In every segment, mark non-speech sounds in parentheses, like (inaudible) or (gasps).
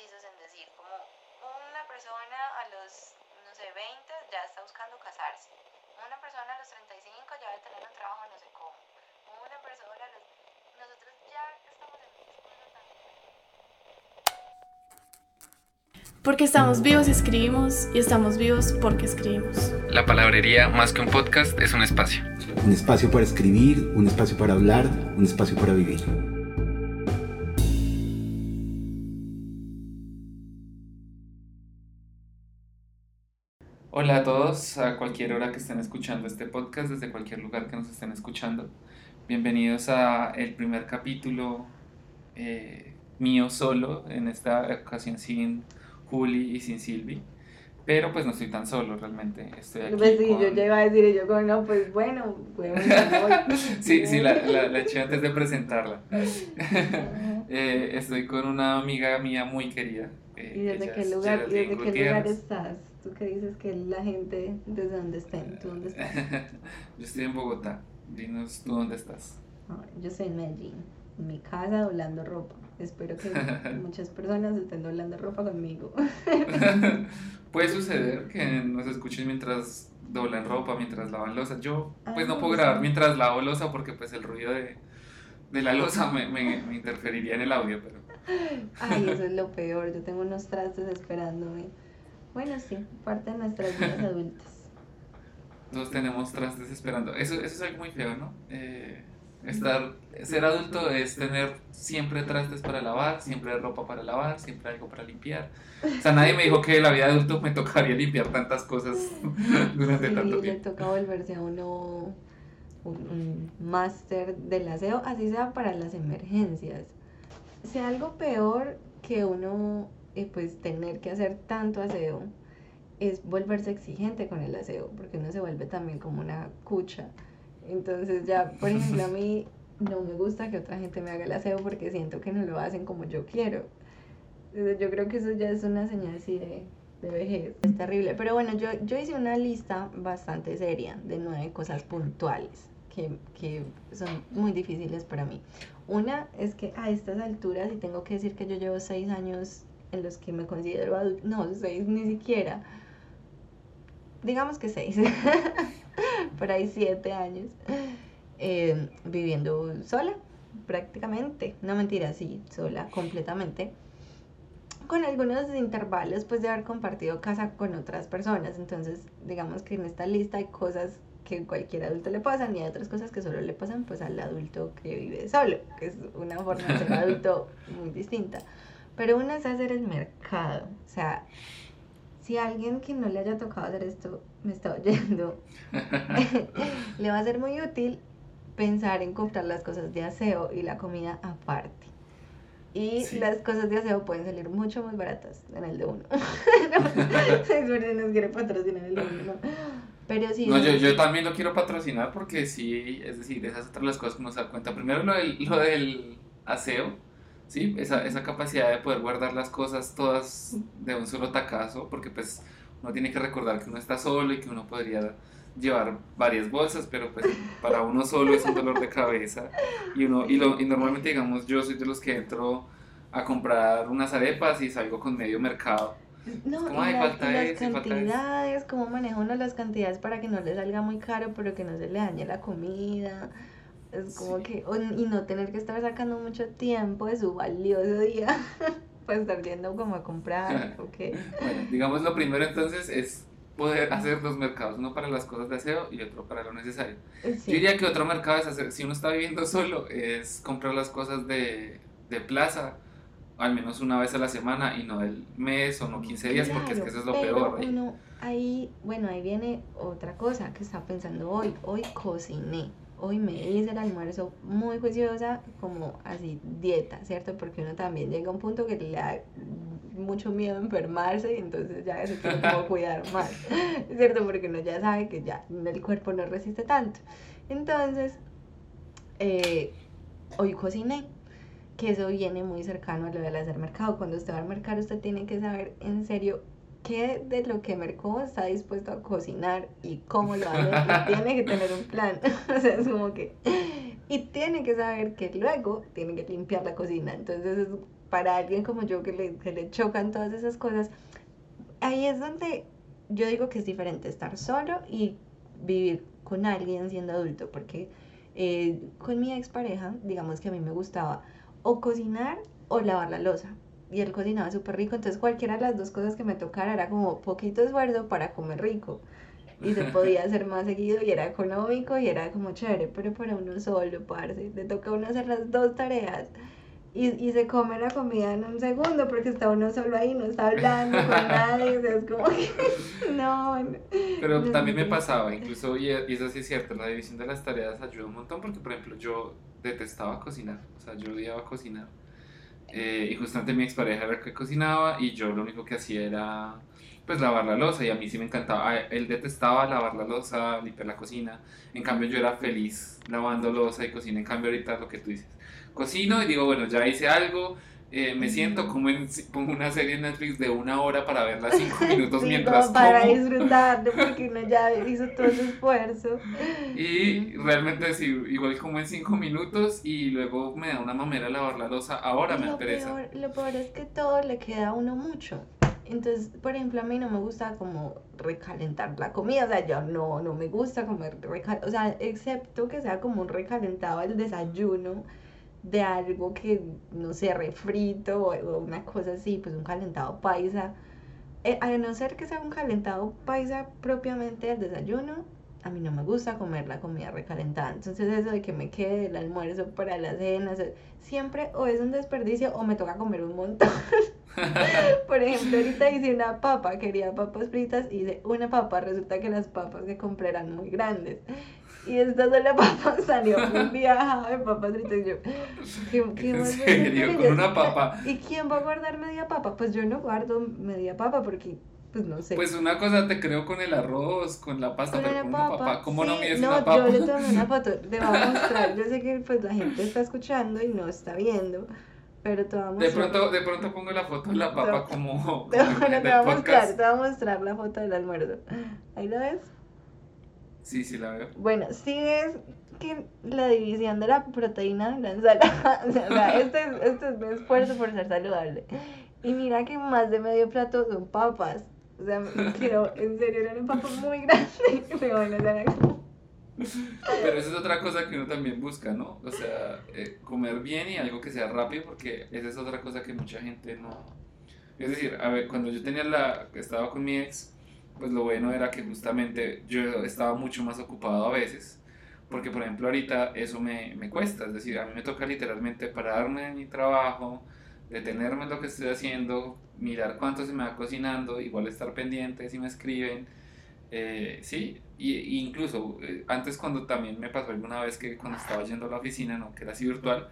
precisos en decir, como una persona a los, no sé, 20 ya está buscando casarse, una persona a los 35 ya debe tener un trabajo no sé cómo, una persona a los... Nosotros ya estamos en Porque estamos vivos y escribimos y estamos vivos porque escribimos. La palabrería, más que un podcast, es un espacio. Un espacio para escribir, un espacio para hablar, un espacio para vivir. Cualquier hora que estén escuchando este podcast, desde cualquier lugar que nos estén escuchando. Bienvenidos a el primer capítulo eh, mío solo, en esta ocasión sin Juli y sin Silvi. Pero pues no estoy tan solo realmente. Estoy aquí. Pues sí, con- yo ya iba a decir, yo como, no, pues bueno, bueno, (laughs) sí, sí, la, la, la eché antes de presentarla. (laughs) Eh, estoy con una amiga mía muy querida. eh, ¿Y desde qué lugar, y desde qué lugar estás? Tú que dices que la gente, ¿desde dónde estén? ¿Tú dónde estás? (laughs) Yo estoy en Bogotá. Dinos tú dónde estás. Yo soy en Medellín, en mi casa doblando ropa. Espero que (laughs) muchas personas estén doblando ropa conmigo. (laughs) Puede suceder que nos escuchen mientras doblan ropa, mientras lavan losa. Yo pues no Ah, puedo sí. grabar mientras lavo losa porque pues el ruido de, de la losa me, me, me interferiría en el audio, pero Ay, eso es lo peor. Yo tengo unos trastes esperándome. Bueno, sí, parte de nuestras vidas adultas. todos (laughs) tenemos trastes esperando. Eso, eso es algo muy feo, ¿no? Eh, estar, ser adulto es tener siempre trastes para lavar, siempre ropa para lavar, siempre algo para limpiar. O sea, nadie me dijo que la vida de adulto me tocaría limpiar tantas cosas (laughs) durante Sí, tanto le tiempo. toca volverse a uno un, un máster del aseo, así sea para las emergencias. Sea algo peor que uno, eh, pues, tener que hacer tanto aseo, es volverse exigente con el aseo, porque uno se vuelve también como una cucha. Entonces ya, por ejemplo, a mí no me gusta que otra gente me haga el aseo porque siento que no lo hacen como yo quiero. Entonces, Yo creo que eso ya es una señal así de, de vejez. Es terrible. Pero bueno, yo, yo hice una lista bastante seria de nueve cosas puntuales que, que son muy difíciles para mí. Una es que a estas alturas, y tengo que decir que yo llevo seis años en los que me considero adulto, no, seis ni siquiera, digamos que seis, (laughs) por ahí siete años, eh, viviendo sola, prácticamente, no mentira, sí, sola, completamente con algunos intervalos pues de haber compartido casa con otras personas. Entonces, digamos que en esta lista hay cosas que cualquier adulto le pasan y hay otras cosas que solo le pasan pues al adulto que vive solo, que es una forma de ser (laughs) adulto muy distinta. Pero una es hacer el mercado. O sea, si alguien que no le haya tocado hacer esto me está oyendo, (laughs) le va a ser muy útil pensar en comprar las cosas de aseo y la comida aparte. Y Sí. las cosas de aseo pueden salir mucho más baratas en el de uno. (laughs) no, nos quiere patrocinar el de uno, ¿no? Pero sí. No, yo, yo también lo quiero patrocinar porque sí, es decir, esas otras las cosas que uno se da cuenta. Primero lo del, lo del aseo, ¿sí? Esa, esa capacidad de poder guardar las cosas todas de un solo tacazo, porque pues uno tiene que recordar que uno está solo y que uno podría llevar varias bolsas, pero pues para uno solo es un dolor de cabeza. Y, uno, y, lo, y normalmente, digamos, yo soy de los que entro a comprar unas arepas y salgo con medio mercado. No, como, y, "Ay, las, falta y las eso falta eso". cantidades, cómo maneja uno las cantidades para que no le salga muy caro, pero que no se le dañe la comida. Es como Sí. que, y no tener que estar sacando mucho tiempo de su valioso día (laughs) para estar yendo como a comprar, (laughs) ok. Bueno, digamos lo primero entonces es poder hacer dos mercados, uno para las cosas de aseo y otro para lo necesario. Yo Sí. diría que otro mercado es hacer, si uno está viviendo solo, es comprar las cosas de, de plaza al menos una vez a la semana y no del mes o no 15 días, porque es que eso es lo peor. uno, ahí, bueno, ahí viene otra cosa que estaba pensando hoy. Hoy cociné. Hoy me hice el almuerzo muy juiciosa, como así, dieta, ¿cierto? Porque uno también llega a un punto que le da mucho miedo a enfermarse y entonces ya se tiene como (laughs) cuidar más, ¿cierto? Porque uno ya sabe que ya el cuerpo no resiste tanto. Entonces, eh, hoy cociné que eso viene muy cercano a lo del hacer mercado. Cuando usted va al mercado, usted tiene que saber en serio qué de lo que mercó está dispuesto a cocinar y cómo lo hace. (laughs) Tiene que tener un plan. (laughs) o sea, es como que. Y tiene que saber que luego tiene que limpiar la cocina. Entonces es para alguien como yo que le, que le chocan todas esas cosas, ahí es donde yo digo que es diferente estar solo y vivir con alguien siendo adulto, porque eh, con mi expareja, digamos que a mí me gustaba o cocinar o lavar la losa. Y él cocinaba súper rico, entonces cualquiera de las dos cosas que me tocara era como poquito esfuerzo para comer rico. Y se (laughs) podía hacer más seguido y era económico y era como chévere, pero para uno solo, parce, le toca a uno hacer las dos tareas y, y se come la comida en un segundo porque está uno solo ahí, no está hablando con (laughs) nadie, o sea, es como que (laughs) no. no, Pero no, también me pasaba, incluso, y y eso sí es cierto, la división de las tareas ayuda un montón porque, por ejemplo, yo detestaba cocinar, o sea, yo odiaba cocinar. Eh, y justamente mi expareja era el que cocinaba y yo lo único que hacía era pues lavar la losa y a mí sí me encantaba, a él detestaba lavar la losa, limpiar la cocina, en cambio yo era feliz lavando losa y cocina, en cambio ahorita lo que tú dices, cocino y digo, bueno, ya hice algo, eh, me siento, como en, pongo una serie en Netflix de una hora para verla (laughs) cinco minutos Sí, mientras como para como. disfrutar, de porque uno ya (laughs) hizo todo ese esfuerzo. Y realmente sí, igual como en cinco minutos y luego me da una mamera lavar la losa, ahora me lo da pereza. peor, lo peor es que todo le queda a uno mucho. Entonces, por ejemplo, a mí no me gusta como recalentar la comida, o sea, yo no, no me gusta comer recal, o sea, excepto que sea como un recalentado el desayuno de algo que, no sé, refrito o, una cosa así, pues un calentado paisa. Eh, a no ser que sea un calentado paisa propiamente del desayuno, a mí no me gusta comer la comida recalentada. Entonces eso de que me quede el almuerzo para la cena, o sea, siempre o es un desperdicio o me toca comer un montón. (laughs) Por ejemplo, ahorita hice una papa, quería papas fritas, hice una papa, resulta que las papas que compré eran muy grandes. Y esta sola papa (laughs) salió un (laughs) viajado de papas fritas. Y yo, ¿qué, qué ¿En serio? con una papa? ¿Y quién va a guardar media papa? Pues yo no guardo media papa porque, pues no sé. Pues una cosa te creo con el arroz, con la pasta, Con pero con una papa, papa, ¿cómo no sí, mides no, una papa? yo le tomé una (laughs) foto, te voy a mostrar. Yo sé que pues la gente está escuchando y no está viendo, pero te voy a De pronto, de pronto pongo la foto de la papa como, en te voy a mostrar, te voy a mostrar la foto del almuerzo. ¿Ahí lo ves? Sí, sí la veo. Bueno, sí ves que la división de la proteína de la ensalada, (laughs) o sea, este es, este es mi esfuerzo por ser saludable. Y mira que más de medio plato son papas. O sea, me (laughs) quiero, en serio, era una papa muy grande. Pero bueno, era como... Pero esa es otra cosa que uno también busca, ¿no? O sea, eh, comer bien y algo que sea rápido, porque esa es otra cosa que mucha gente no... Es decir, a ver, cuando yo tenía la... estaba con mi ex, pues lo bueno era que justamente yo estaba mucho más ocupado a veces, porque por ejemplo ahorita eso me, me cuesta, es decir, a mí me toca literalmente pararme de mi trabajo, detenerme en lo que estoy haciendo, mirar cuánto se me va cocinando, igual estar pendiente si me escriben, eh, sí, y, y incluso eh, antes cuando también me pasó alguna vez que cuando estaba yendo a la oficina, no, que era así virtual,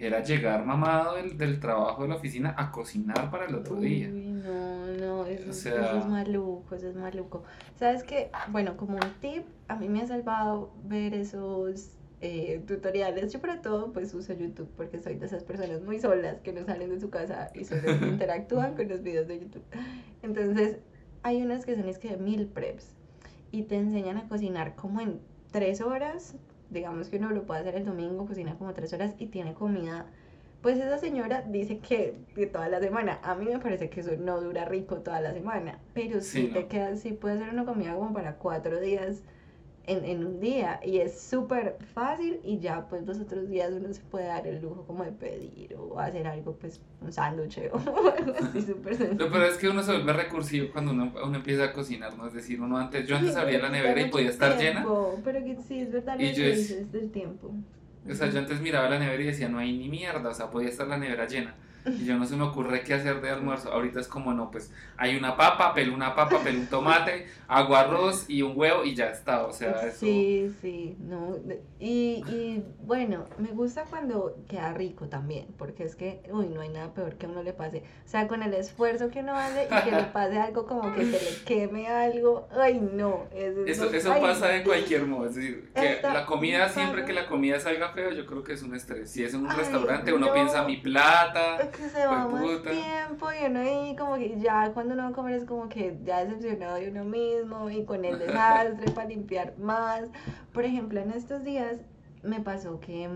era llegar mamado del, del trabajo de la oficina a cocinar para el otro día. Uy, no, no, eso, O eso sea- es maluco, eso es maluco. ¿Sabes qué? Bueno, como un tip, a mí me ha salvado ver esos eh, tutoriales. Yo para todo pues uso YouTube porque soy de esas personas muy solas que no salen de su casa y solo (laughs) interactúan con los videos de YouTube. Entonces, hay unas que son es que de mil preps y te enseñan a cocinar como en tres horas. Digamos que uno lo puede hacer el domingo, cocina como tres horas y tiene comida pues esa señora dice que de toda la semana. A mí me parece que eso no dura rico toda la semana. Pero sí, Sí, te queda, sí puede ser una comida como para cuatro días en, en un día. Y es súper fácil y ya pues los otros días uno se puede dar el lujo como de pedir o hacer algo pues un sándwich o (laughs) algo así súper Lo sencillo. peor es que uno se vuelve recursivo cuando uno, uno empieza a cocinar, ¿no? Es decir, uno antes, yo antes Sí, abría la nevera y podía estar llena. Pero que sí, es verdad lo Y yo es- del tiempo. O sea, yo antes miraba la nevera y decía, no hay ni mierda, o sea, podía estar la nevera llena. Y yo no se me ocurre qué hacer de almuerzo. Ahorita es como, no, pues hay una papa, pelo una papa, pelo un tomate, hago arroz y un huevo y ya está. O sea, eso. Sí, sí, no. Y, y bueno, me gusta cuando queda rico también, porque es que, uy, no hay nada peor que a uno le pase. O sea, con el esfuerzo que uno hace y que le (laughs) pase algo como que se le queme algo, ay, no. Eso, Eso, no- eso ay, pasa de cualquier modo, es decir, que la comida, siempre que la comida salga feo, yo creo que es un estrés. Si es en un Ay, restaurante, uno no. piensa mi plata, que se va más tiempo y uno ahí como que ya cuando uno va a comer es como que ya decepcionado de uno mismo y con el desastre para limpiar más. Por ejemplo, en estos días me pasó que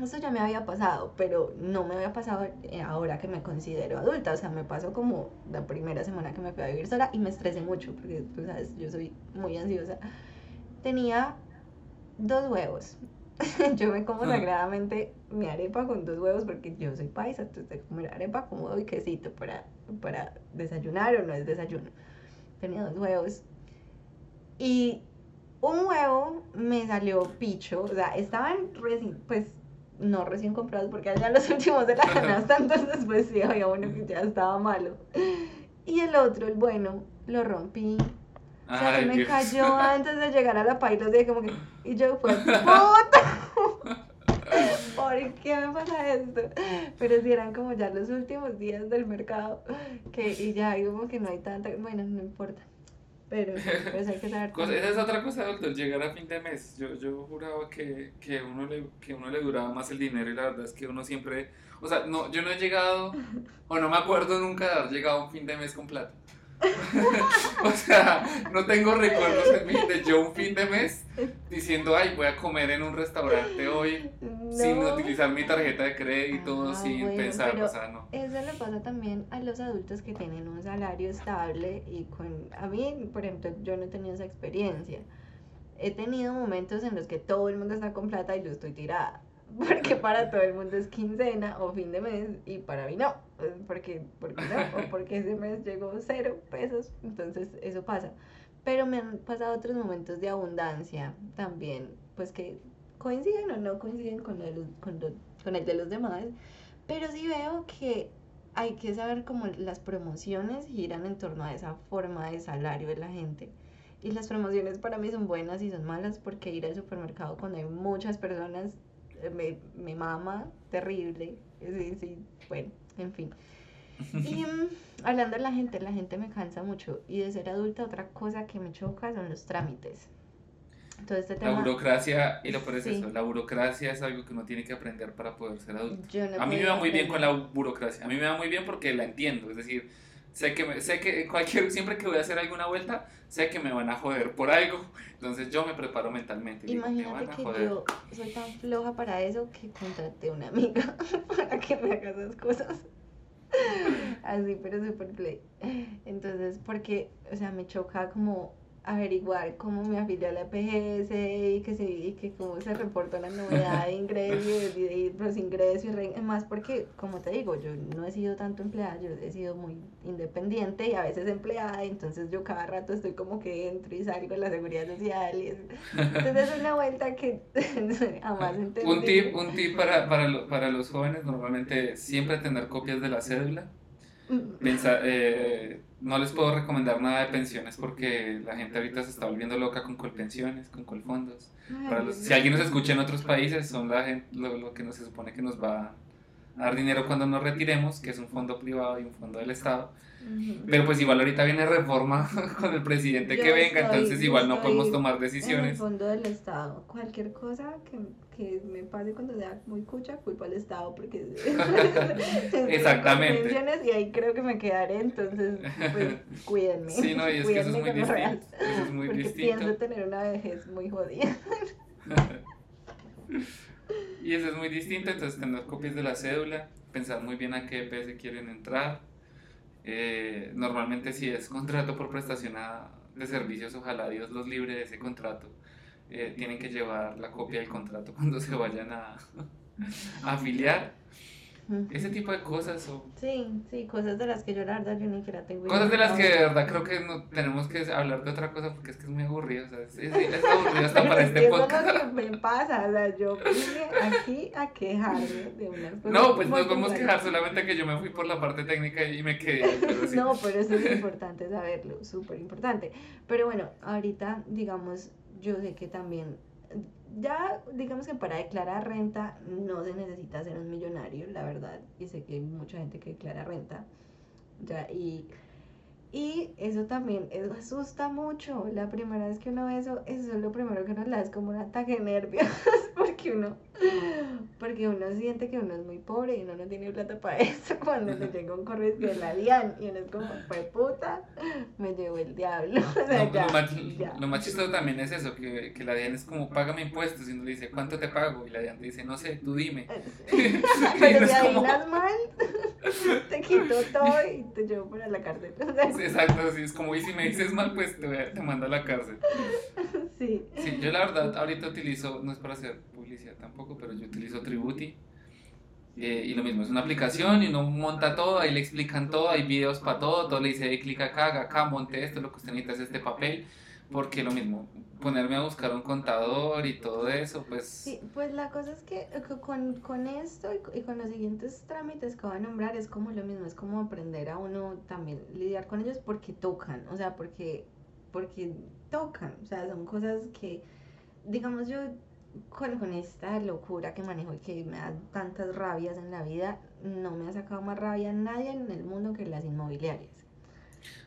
Eso ya me había pasado, pero no me había pasado eh, ahora que me considero adulta. O sea, me pasó como la primera semana que me fui a vivir sola y me estresé mucho porque, tú sabes, yo soy muy ansiosa. Tenía dos huevos. (laughs) yo me como Ah. sagradamente mi arepa con dos huevos porque yo soy paisa, entonces comer arepa con huevo y quesito para, para desayunar o no es desayuno. Tenía dos huevos y un huevo me salió picho, o sea, estaban recién, pues no recién comprados porque eran ya los (laughs) últimos de la canasta, entonces pues sí, había uno que ya estaba malo. Y el otro, el bueno, lo rompí. O sea, se Ay, me Dios. cayó (laughs) antes de llegar a la paila, así como que, y yo fue, (laughs) puta. ¿Por qué me pasa esto? Pero si eran como ya los últimos días del mercado, que y ya como que no hay tanta, bueno, no importa. Pero, pues hay que saber. Esa es otra cosa el llegar a fin de mes. Yo, yo juraba que, que, uno le, que uno le duraba más el dinero y la verdad es que uno siempre... O sea, no, yo no he llegado, o no me acuerdo nunca de haber llegado a un fin de mes con plata. (laughs) o sea, no tengo recuerdos en mí de yo un fin de mes diciendo, ay, voy a comer en un restaurante hoy sin utilizar mi tarjeta de crédito, Ah, sin bueno, pensar, o sea, no. Eso le pasa también a los adultos que tienen un salario estable y con... A mí, por ejemplo, yo no he tenido esa experiencia. He tenido momentos en los que todo el mundo está con plata y yo estoy tirada. Porque para todo el mundo es quincena o fin de mes y para mí no. eh, Porque, porque no, o (laughs) porque ese mes llegó cero pesos. Entonces eso pasa. Pero me han pasado otros momentos de abundancia también, pues que coinciden o no coinciden con, el, con, lo- con el de los demás. Pero sí veo que hay que saber cómo las promociones giran en torno a esa forma de salario de la gente. Y las promociones para mí son buenas y son malas porque ir al supermercado cuando hay muchas personas me, me mama terrible. Sí, sí, bueno, en fin. Y (laughs) mm, hablando de la gente, la gente me cansa mucho. Y de ser adulta, otra cosa que me choca son los trámites. Todo este La tema. burocracia, y lo peor es Sí. eso, la burocracia es algo que uno tiene que aprender para poder ser adulto. No A mí me va muy bien con la burocracia. A mí me va muy bien porque la entiendo. Es decir, sé que, me- sé que cualquier, siempre que voy a hacer alguna vuelta, sé que me van a joder por algo. Entonces yo me preparo mentalmente. Me Imagínate que joder. yo soy tan floja para eso que contraté una amiga (laughs) para que me haga esas cosas. (laughs) Así, pero super play. Entonces, porque, o sea, me choca como averiguar cómo me afilié a la EPS y que, se, y que cómo se reporta la novedad de ingreso y, los ingresos y re- más porque, como te digo, yo no he sido tanto empleada, yo he sido muy independiente y a veces empleada, entonces yo cada rato estoy como que entro y salgo de la seguridad social y es, entonces es una vuelta que (laughs) jamás entendí. Un tip, un tip para, para, lo- para los jóvenes, normalmente siempre tener copias de la cédula. Pensa- eh, no les puedo recomendar nada de pensiones porque la gente ahorita se está volviendo loca con colpensiones, con colfondos. Para los- si alguien nos escucha en otros países, son la gen- lo, lo que nos se supone que nos va a dar dinero cuando nos retiremos, que es un fondo privado y un fondo del Estado. Pero pues igual ahorita viene reforma (laughs) con el presidente Yo que venga, estoy- entonces igual no podemos tomar En el decisiones. fondo del Estado, cualquier cosa que, que me pase cuando sea muy cucha, culpa al Estado, porque (laughs) (laughs) Exactamente. y ahí creo que me quedaré, entonces pues (laughs) cuídenme. Sí, no, y es que eso es muy lo real, distinto. Eso es muy porque distinto. pienso tener una vejez muy jodida. Y eso es muy distinto, entonces tener copias de la cédula, pensar muy bien a qué EPS quieren entrar. Eh, normalmente si es contrato por prestación a- de servicios, ojalá Dios los libre de ese contrato. Eh, tienen que llevar la copia del contrato (laughs) cuando se vayan a, a afiliar. Ese tipo de cosas o Sí, sí, cosas de las que yo la verdad yo ni siquiera tengo cosas de las que de verdad creo que no tenemos que hablar de otra cosa porque es que es muy aburrido. O sea, es, es- es aburrido hasta (laughs) para es este eso es podcast. lo que me pasa, o sea, yo vine aquí a quejarme de unas cosas. No, pues nos vamos a quejar, solamente que yo me fui por la parte técnica y me quedé. pero sí. No, pero eso es importante saberlo, súper importante. Pero bueno, ahorita, digamos, yo sé que también, ya digamos que para declarar renta no se necesita ser un millonario, la verdad, y sé que hay mucha gente que declara renta, ya, y, y eso también, eso asusta mucho, la primera vez que uno ve eso, eso es lo primero que nos da, es como un ataque de nervios, (laughs) porque uno, Porque uno siente que uno es muy pobre y uno no tiene plata para (laughs) eso cuando le llega un correo de la DIAN y uno es como, fue puta, me llevó el diablo. (laughs) O sea, No, ya, lo, más, ya. lo más chistoso también es eso, que, que la DIAN es como, págame impuestos, y uno le dice, ¿cuánto te pago? Y la DIAN te dice, no sé, tú dime. Pero uno si como- adivinas mal, (laughs) te quito todo y te llevo para la cárcel. (laughs) Sí, Exacto, sí, es como, y si me dices mal, pues te, voy a- te mando a la cárcel. sí. Sí, yo la verdad ahorita utilizo, no es para hacer publicidad tampoco, pero yo utilizo Tributi. eh, y lo mismo, es una aplicación y uno monta todo, ahí le explican todo, hay videos para todo, todo le dice, "Ey, clic acá, haga acá, monte esto, lo que usted necesita es este papel, porque lo mismo, ponerme a buscar un contador y todo eso, pues... Sí, pues la cosa es que eh, co- con, con esto y con los siguientes trámites que voy a nombrar es como lo mismo, es como aprender a uno también lidiar con ellos porque tocan, o sea, porque, porque tocan, o sea, son cosas que, digamos yo, con, con esta locura que manejo y que me da tantas rabias en la vida, no me ha sacado más rabia nadie en el mundo que las inmobiliarias.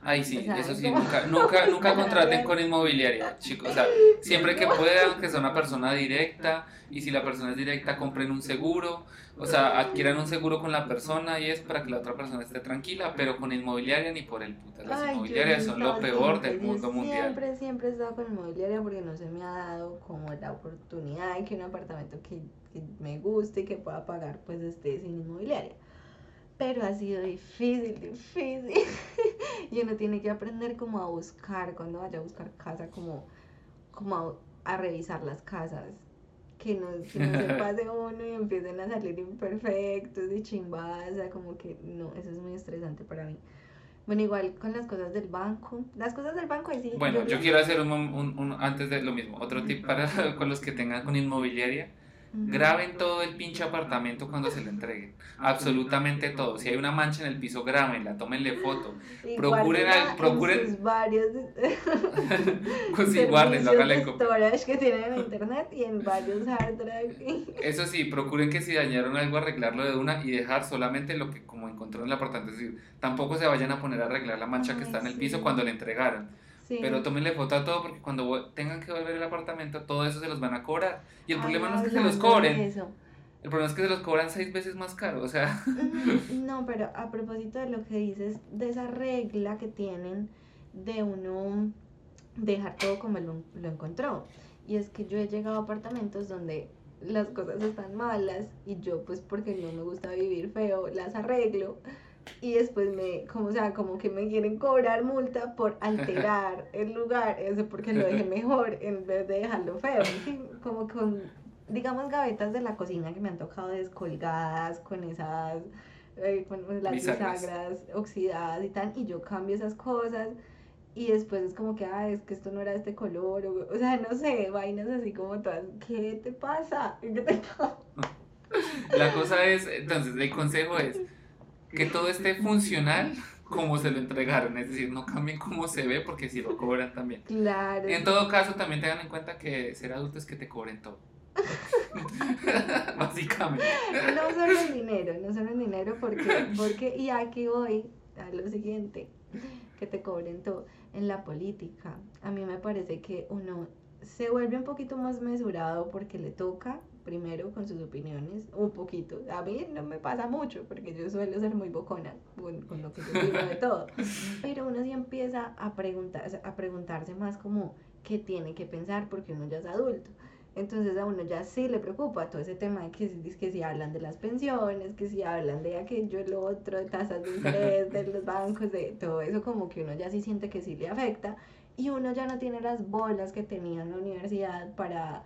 Ay, sí, O sea, eso sí, como- nunca, (laughs) nunca, nunca contraten con inmobiliaria, chicos. O sea, (laughs) siempre que puedan, que sea una persona directa, y si la persona es directa, compren un seguro, o sea, adquieran un seguro con la persona y es para que la otra persona esté tranquila, pero con inmobiliaria ni por el puta. Las Ay, inmobiliarias son lo peor siempre, del mundo mundial. Siempre, siempre he estado con inmobiliaria porque no se me ha dado como la oportunidad de que un apartamento que, que me guste y que pueda pagar pues esté sin inmobiliaria. Pero ha sido difícil, difícil. (laughs) y uno tiene que aprender como a buscar, cuando vaya a buscar casa, como, como a, a revisar las casas. Que no, que no se (laughs) pase uno y empiecen a salir imperfectos y chimbadas, o sea, como que no, eso es muy estresante para mí. Bueno, igual con las cosas del banco. Las cosas del banco, sí. Bueno, yo las- quiero hacer un, un- un- antes de lo mismo, otro tip para (laughs) con los que tengan con inmobiliaria. Graben todo el pinche apartamento cuando se lo entreguen. Absolutamente todo. Si hay una mancha en el piso, grábenla, tómenle foto. Y procuren al- procuren- sus (laughs) varios (laughs) Pues sí, guárdenlo, storage que tienen en internet y en varios hard drive. (laughs) Eso sí, procuren que si dañaron algo arreglarlo de una y dejar solamente lo que como encontró en el apartamento. Es decir, tampoco se vayan a poner a arreglar la mancha que está en el sí. piso cuando le entregaron. Sí. Pero tómenle foto a todo porque cuando tengan que volver el apartamento, todo eso se los van a cobrar. Y el Ay, problema no es que se los cobren, eso. el problema es que se los cobran seis veces más caro. O sea, (laughs) No, pero a propósito de lo que dices, de esa regla que tienen de uno dejar todo como lo, lo encontró. Y es que yo he llegado a apartamentos donde las cosas están malas y yo pues porque no me gusta vivir feo las arreglo y después me, como o sea, como que me quieren cobrar multa por alterar (laughs) el lugar, eso porque lo dejé mejor en vez de dejarlo feo. ¿sí? Como con, digamos, gavetas de la cocina que me han tocado descolgadas con esas, eh, con las Bisagras. bisagras oxidadas y tal, y yo cambio esas cosas. Y después es como que, ah, es que esto no era de este color, o, o sea, no sé, vainas así como todas, ¿qué te pasa? ¿Qué te pasa? (laughs) la cosa es, entonces el consejo es que todo esté funcional como se lo entregaron. Es decir, no cambien cómo se ve porque si lo cobran también. Claro. En todo caso, también tengan en cuenta que ser adulto es que te cobren todo. (laughs) Básicamente. No solo el dinero, no solo el dinero, porque, porque, y aquí voy a lo siguiente, que te cobren todo. En la política, a mí me parece que uno se vuelve un poquito más mesurado porque le toca, primero, con sus opiniones, un poquito. A mí no me pasa mucho, porque yo suelo ser muy bocona con, con lo que yo digo de todo. (laughs) Pero uno sí empieza a, preguntarse, a preguntarse más como qué tiene que pensar, porque uno ya es adulto. Entonces a uno ya sí le preocupa todo ese tema de que, si- que si hablan de las pensiones, que si hablan de aquello, lo otro, de tasas de interés, de los bancos, de todo eso, como que uno ya sí siente que sí le afecta y uno ya no tiene las bolas que tenía en la universidad para,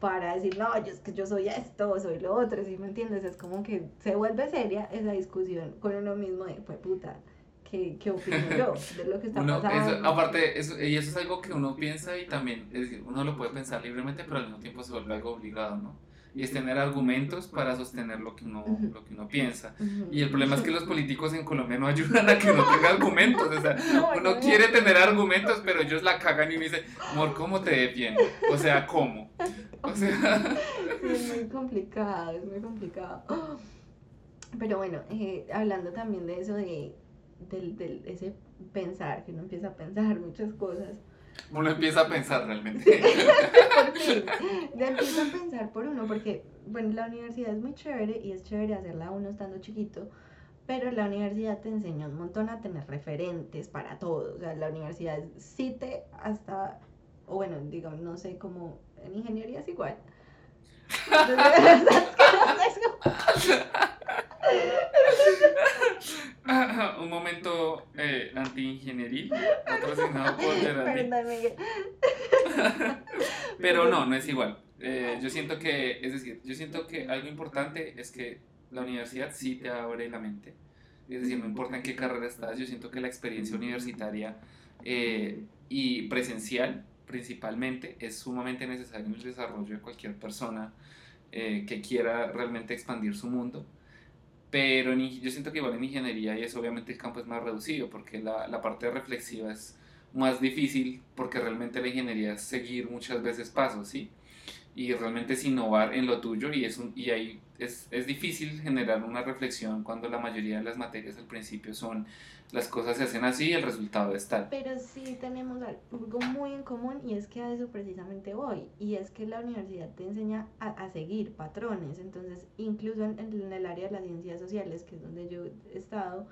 para decir, no, yo es que yo soy esto, soy lo otro, ¿sí me entiendes? Es como que se vuelve seria esa discusión con uno mismo de, pues puta, ¿qué, qué opino (laughs) yo de lo que está Uno, pasando? eso, aparte, eso, y eso es algo que uno piensa y también, es decir, uno lo puede pensar libremente, pero al mismo tiempo se vuelve algo obligado, ¿no? Y es tener argumentos para sostener lo que uno, lo que uno piensa. Y el problema es que los (laughs) políticos en Colombia no ayudan a que uno tenga argumentos. O sea, (laughs) No, uno no. quiere tener argumentos, pero ellos la cagan y me dicen, amor, ¿cómo te defiendo? O sea, ¿cómo? O sea, (laughs) es muy complicado, es muy complicado. (gasps) Pero bueno, eh, hablando también de eso, de del, del- ese pensar, que uno empieza a pensar muchas cosas. Uno empieza a pensar realmente. (laughs) ya empieza a pensar por uno, porque, bueno, la universidad es muy chévere y es chévere hacerla uno estando chiquito, pero la universidad te enseña un montón a tener referentes para todo. O sea, la universidad sí te hasta, o bueno, digamos, no sé cómo, en ingeniería es igual. (laughs) (laughs) Un momento eh, anti-ingenieril, (laughs) patrocinado por Geraldine. (laughs) Perdón, Miguel. Pero no, no es igual. Eh, yo siento que, es decir, yo siento que algo importante es que la universidad sí te abre la mente. Es decir, no importa en qué carrera estás, yo siento que la experiencia universitaria eh, y presencial principalmente es sumamente necesaria en el desarrollo de cualquier persona eh, que quiera realmente expandir su mundo. Pero en yo siento que igual en ingeniería y eso obviamente el campo es más reducido porque la, la parte reflexiva es más difícil porque realmente la ingeniería es seguir muchas veces pasos, ¿sí? Y realmente es innovar en lo tuyo y, es un, y ahí es, es difícil generar una reflexión cuando la mayoría de las materias al principio son las cosas se hacen así y el resultado es tal. Pero sí tenemos algo muy en común y es que a eso precisamente voy. Y es que la universidad te enseña a, a seguir patrones. Entonces, incluso en, el área de las ciencias sociales, que es donde yo he estado,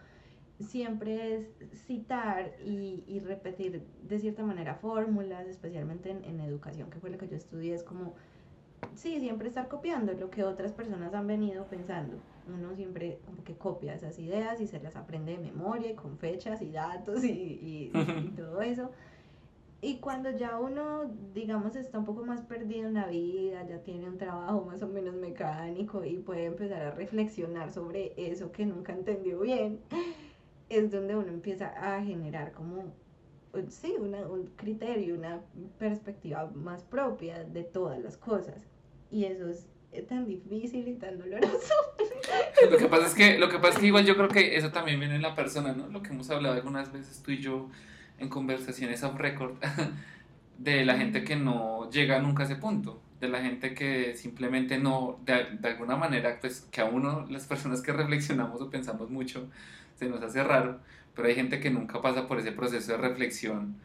siempre es citar y, y repetir de cierta manera fórmulas, especialmente en, en educación, que fue lo que yo estudié, es como, sí, siempre estar copiando lo que otras personas han venido pensando. Uno siempre como que copia esas ideas y se las aprende de memoria y con fechas y datos y, y- y todo eso. Y cuando ya uno, digamos, está un poco más perdido en la vida, ya tiene un trabajo más o menos mecánico y puede empezar a reflexionar sobre eso que nunca entendió bien, es donde uno empieza a generar como, sí, una- un criterio, una perspectiva más propia de todas las cosas. Y eso es tan difícil y tan doloroso. (laughs) Lo que pasa es que, lo que pasa es que igual yo creo que eso también viene en la persona, ¿no? Lo que hemos hablado algunas veces tú y yo en conversaciones off record, (laughs) de la gente que no llega nunca a ese punto, de la gente que simplemente no, de, de alguna manera, pues que a uno, las personas que reflexionamos o pensamos mucho, se nos hace raro, pero hay gente que nunca pasa por ese proceso de reflexión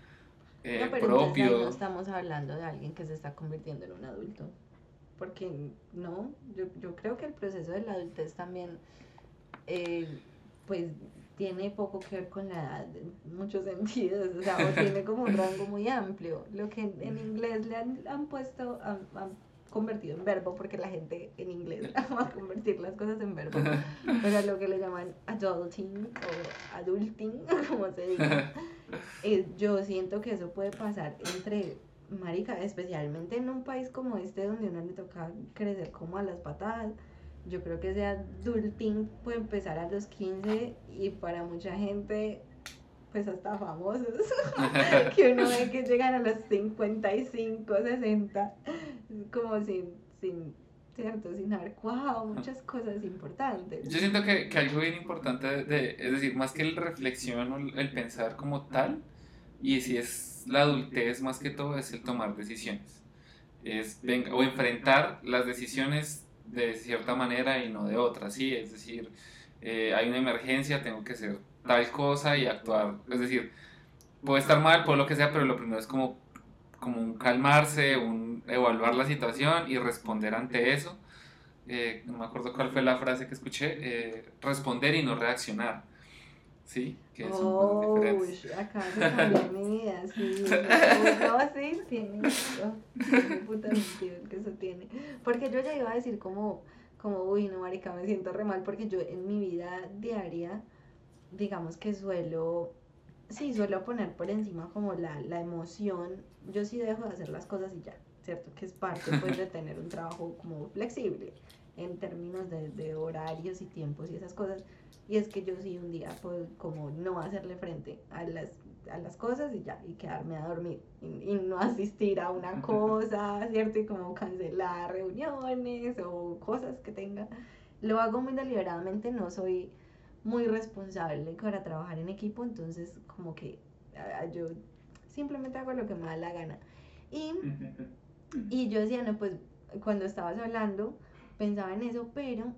eh, No, pero propio. no estamos hablando de alguien que se está convirtiendo en un adulto. Porque no, yo, yo creo que el proceso de la adultez también, eh, pues, tiene poco que ver con la edad en muchos (laughs) sentidos, o sea, o tiene como un rango muy amplio. Lo que en, inglés le han, han puesto, han, han convertido en verbo, porque la gente en inglés (laughs) ama convertir las cosas en verbo, pero lo que le llaman adulting o adulting, (laughs) como se diga. Eh, yo siento que eso puede pasar entre, marica, especialmente en un país como este donde uno le toca crecer como a las patadas. Yo creo que ese adulting puede empezar a los 15 y para mucha gente, pues hasta famosos, (laughs) que uno ve que llegan a los 55, 60, como sin, sin, cierto, sin haber cuajado muchas cosas importantes. Yo siento que, que algo bien importante, de, es decir, más que el reflexión o el pensar como tal, y si es la adultez más que todo, es el tomar decisiones. Es venga, o enfrentar las decisiones de cierta manera y no de otra, ¿sí? Es decir, eh, hay una emergencia, tengo que hacer tal cosa y actuar. Es decir, puede estar mal, puede lo que sea, pero lo primero es como, como un calmarse, un evaluar la situación y responder ante eso eh, no me acuerdo cuál fue la frase que escuché, eh, responder y no reaccionar. ¿Sí? Que son cosas Oh, diferentes. acabas de cambiar mi vida, sí. No, sí, tiene, oh, tiene puta que eso tiene. Porque yo ya iba a decir como, como, uy, no, marica, me siento re mal porque yo en mi vida diaria, digamos que suelo, sí, suelo poner por encima como la, la emoción. Yo sí dejo de hacer las cosas y ya, ¿cierto? Que es parte, pues, de tener un trabajo como flexible en términos de, de horarios y tiempos y esas cosas. Y es que yo sí un día puedo como no hacerle frente a las, a las cosas y ya, y quedarme a dormir y, y no asistir a una cosa, ¿cierto? Y como cancelar reuniones o cosas que tenga. Lo hago muy deliberadamente, no soy muy responsable para trabajar en equipo, entonces como que ah, yo simplemente hago lo que me da la gana. Y y yo decía, no, pues cuando estabas hablando, pensaba en eso, pero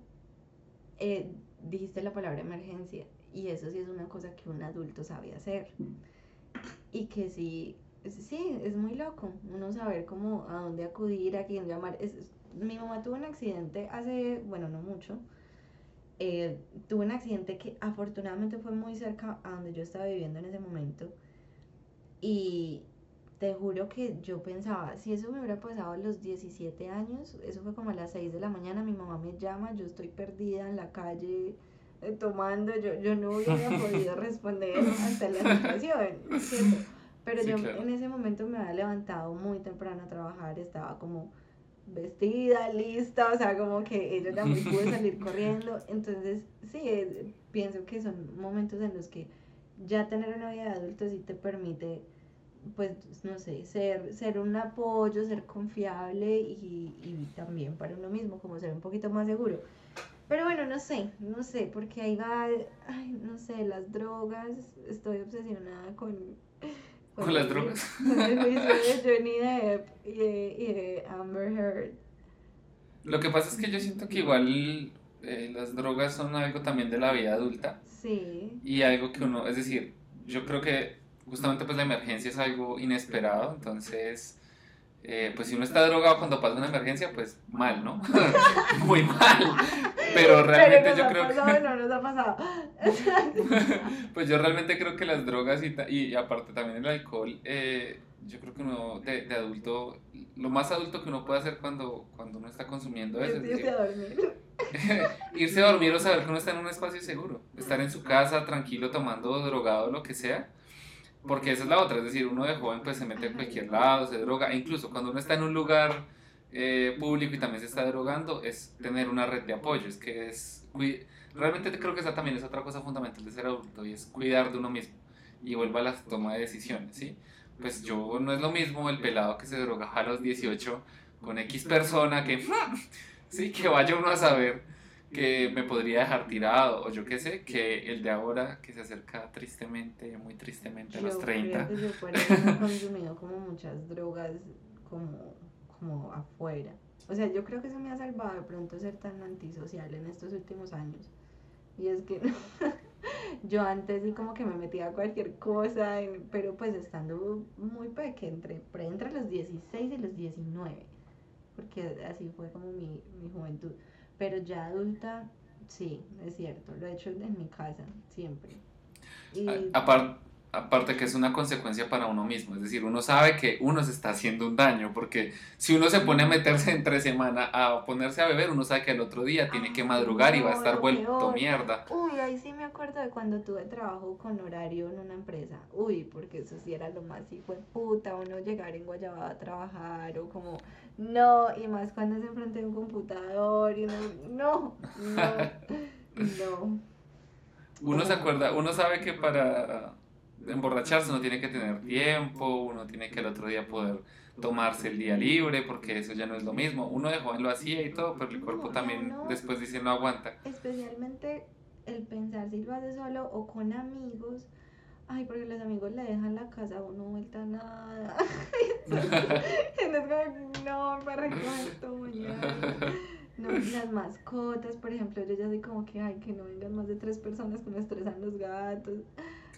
eh, dijiste la palabra emergencia y eso sí es una cosa que un adulto sabe hacer. Y que si sí, es muy loco uno saber cómo, a dónde acudir, a quién llamar. Es, mi mamá tuvo un accidente hace, bueno, no mucho. Eh, tuvo un accidente que afortunadamente fue muy cerca a donde yo estaba viviendo en ese momento. Y te juro que yo pensaba, si eso me hubiera pasado a los 17 años, eso fue como a las 6 de la mañana, mi mamá me llama, yo estoy perdida en la calle eh, tomando, yo, yo no hubiera (laughs) podido responder ante la situación, ¿cierto? Pero Sí, yo claro. en ese momento me había levantado muy temprano a trabajar, estaba como vestida, lista, o sea, como que ella me pude (laughs) salir corriendo. Entonces, sí, eh, pienso que son momentos en los que ya tener una vida de adulto sí te permite, pues, no sé, ser, ser un apoyo, ser confiable y, y también para uno mismo, como ser un poquito más seguro. Pero bueno, no sé, no sé, porque ahí va, ay, no sé, las drogas, estoy obsesionada con... (laughs) ¿Con las drogas? (laughs) Con el juicio de Johnny Depp y de, y de Amber Heard. Lo que pasa es que yo siento que igual eh, las drogas son algo también de la vida adulta Sí, y algo que uno, es decir, yo creo que justamente pues la emergencia es algo inesperado, entonces eh, pues si uno está drogado cuando pasa una emergencia, pues mal, ¿no? (laughs) Muy mal. Pero realmente nos yo ha creo que... pasado, no nos ha pasado. (laughs) Pues yo realmente creo que las drogas y, y aparte también el alcohol, eh, yo creo que uno de, de adulto, lo más adulto que uno puede hacer cuando, cuando uno está consumiendo eso es irse a dormir. (laughs) irse a dormir o saber que uno está en un espacio seguro, estar en su casa tranquilo tomando drogado lo que sea, porque esa es la otra, es decir, uno de joven pues se mete en cualquier lado, se droga, e incluso cuando uno está en un lugar eh, público y también se está drogando, es tener una red de apoyo, es que es, realmente creo que esa también es otra cosa fundamental de ser adulto y es cuidar de uno mismo y vuelva a la toma de decisiones, ¿sí? Pues yo no es lo mismo el pelado que se droga a los 18 con X persona que, (laughs) sí, que vaya uno a saber que me podría dejar tirado o yo qué sé, que el de ahora que se acerca tristemente, muy tristemente a los Yo 30. creo que yo (laughs) he consumido como muchas drogas como, como afuera. O sea, yo creo que eso me ha salvado de pronto ser tan antisocial en estos últimos años. Y es que (laughs) yo antes sí como que me metía a cualquier cosa, pero pues estando muy pequeña, entre, entre los 16 y los 19, porque así fue como mi, mi juventud. Pero ya adulta, sí, es cierto, lo he hecho en mi casa, siempre. Y Aparte, aparte que es una consecuencia para uno mismo, es decir, uno sabe que uno se está haciendo un daño, porque si uno se pone a meterse entre semana a ponerse a beber, uno sabe que el otro día tiene que madrugar y va a no, estar vuelto peor. mierda. Uy, ahí sí me acuerdo de cuando tuve trabajo con horario en una empresa. Uy, porque eso sí era lo más hijo de puta, uno llegar en Guayabada a trabajar o como, no, y más cuando es enfrente de un computador y uno, no, no, (laughs) no. Uno se acuerda, uno sabe que para emborracharse uno tiene que tener tiempo, uno tiene que el otro día poder tomarse el día libre, porque eso ya no es lo mismo. Uno de joven lo hacía y todo, pero el cuerpo No, también no. después dice no aguanta. Especialmente el pensar si lo hace solo o con amigos. Ay, porque los amigos le dejan la casa a uno vuelta a nada. (laughs) Entonces, no, para todo mañana. No, las mascotas, por ejemplo, yo ya soy como que, ay, que no vengan más de tres personas que me estresan los gatos.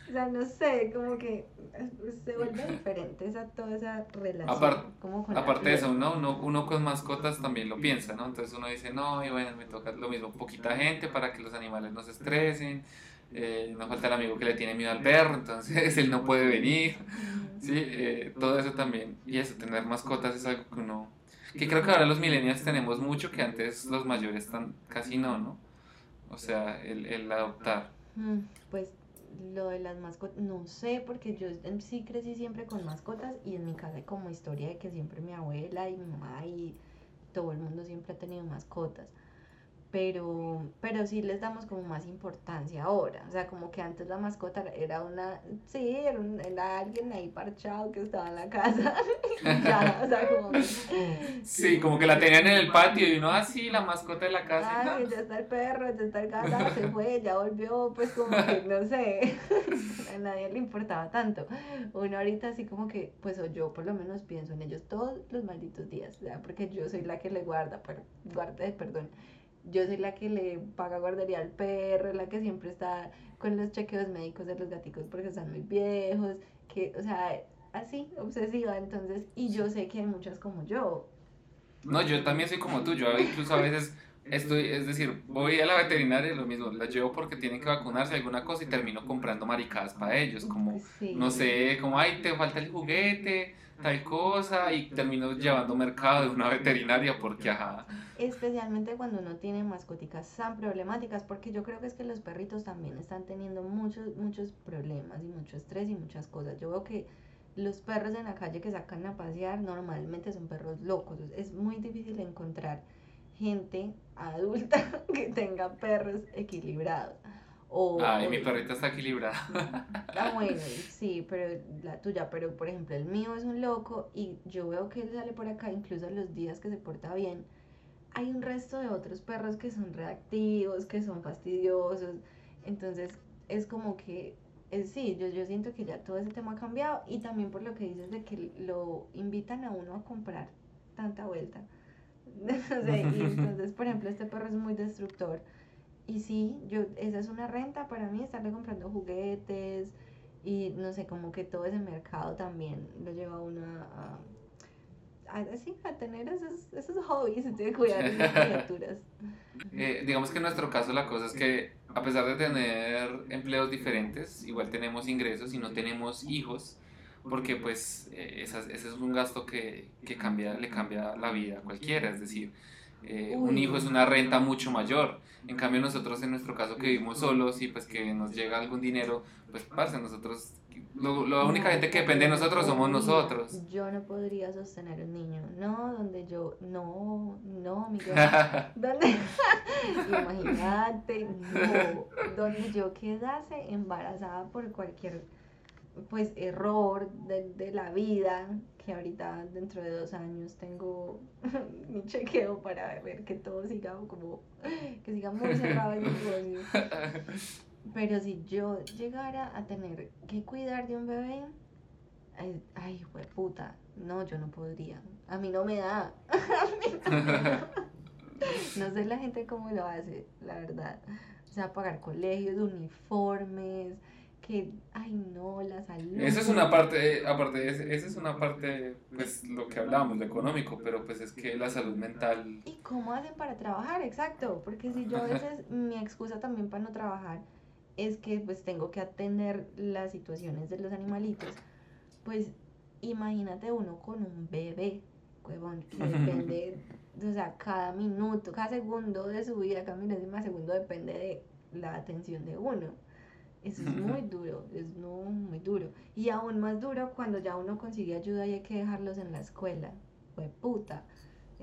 O sea, no sé, como que eh, se vuelve diferente esa, toda esa relación. Apar- como con la Aparte de eso, uno, uno, uno con mascotas también lo piensa, ¿no? Entonces uno dice, no, y bueno, me toca lo mismo, poquita gente para que los animales no se estresen. Eh, no falta el amigo que le tiene miedo al perro, entonces (laughs) él no puede venir. Sí, eh, todo eso también. Y eso, tener mascotas es algo que uno... Que creo que ahora los millennials tenemos mucho que antes los mayores tan, casi no, ¿no? O sea, el, el adoptar. Pues lo de las mascotas, no sé, porque yo en sí crecí siempre con mascotas y en mi casa hay como historia de que siempre mi abuela y mi mamá y todo el mundo siempre ha tenido mascotas. Pero, pero sí les damos como más importancia ahora. O sea, como que antes la mascota era una, sí, era, un- era alguien ahí parchado que estaba en la casa. (laughs) Ya, o sea, como Sí, como que la tenían en el patio y uno, ah, sí, la mascota de la casa. no. ya está el perro, ya está el gato, se (laughs) fue, ya volvió, pues como que no sé, (laughs) a nadie le importaba tanto. Uno ahorita así como que, pues o yo por lo menos pienso en ellos todos los malditos días, ¿verdad? Porque yo soy la que le guarda, guarda, perdón, yo soy la que le paga guardería al perro, la que siempre está con los chequeos médicos de los gaticos porque están muy viejos, que, o sea, así, obsesiva, entonces, y yo sé que hay muchas como yo. No, yo también soy como tú, yo incluso a veces estoy, es decir, voy a la veterinaria lo mismo, la llevo porque tienen que vacunarse alguna cosa y termino comprando maricadas para ellos, como, Sí. no sé, como, ay, te falta el juguete, tal cosa, y termino llevando mercado de una veterinaria porque, ajá, Especialmente cuando uno tiene mascoticas tan problemáticas, porque yo creo que es que los perritos también están teniendo muchos, muchos problemas y mucho estrés y muchas cosas. Yo veo que los perros en la calle que sacan a pasear normalmente son perros locos. Es muy difícil encontrar gente adulta (laughs) que tenga perros equilibrados. O, ay, o- mi perrita está equilibrada. (laughs) Ah, bueno, sí, pero la tuya, pero por ejemplo el mío es un loco y yo veo que él sale por acá incluso los días que se porta bien. Hay un resto de otros perros que son reactivos, que son fastidiosos, entonces es como que, eh, sí, yo, yo siento que ya todo ese tema ha cambiado y también por lo que dices de que lo invitan a uno a comprar tanta vuelta. (laughs) No sé, y (laughs) entonces, por ejemplo, este perro es muy destructor. Y sí, yo, esa es una renta para mí, estarle comprando juguetes y no sé, como que todo ese mercado también lo lleva a uno a, a, a- tener esos, esos hobbies de cuidar esas criaturas. (laughs) Eh, digamos que en nuestro caso la cosa es que a pesar de tener empleos diferentes, igual tenemos ingresos y no tenemos hijos, porque pues eh, esa- ese es un gasto que, que cambia, le cambia la vida a cualquiera, es decir, eh, un hijo es una renta mucho mayor, en cambio nosotros en nuestro caso que vivimos solos y pues que nos llega algún dinero, pues parce, nosotros, lo- la única gente que depende de nosotros somos nosotros. Yo no podría sostener un niño, no, donde yo, no, no, Miguel. (laughs) donde (laughs) imagínate no. Donde yo quedase embarazada por cualquier pues error de, de la vida que ahorita dentro de dos años tengo (laughs) mi chequeo para ver que todo siga como que siga muy cerrado el negocio pero si yo llegara a tener que cuidar de un bebé ay, ay puta no yo no podría a mí no me da (laughs) A mí no me da. No sé la gente cómo lo hace, la verdad. O sea, pagar colegios, uniformes, que, ay no, la salud. Esa es una parte, eh, aparte, es- esa es una parte, pues lo que hablábamos, lo económico, pero pues es que la salud mental ¿Y cómo hacen para trabajar? Exacto, porque si yo a veces, mi excusa también para no trabajar es que pues tengo que atender las situaciones de los animalitos, pues imagínate uno con un bebé, huevón, que (laughs) depende, o sea, cada minuto, cada segundo de su vida, cada milésima segundo depende de la atención de uno. Eso es muy (laughs) duro, es no, muy duro. Y aún más duro cuando ya uno consigue ayuda y hay que dejarlos en la escuela. Fue puta.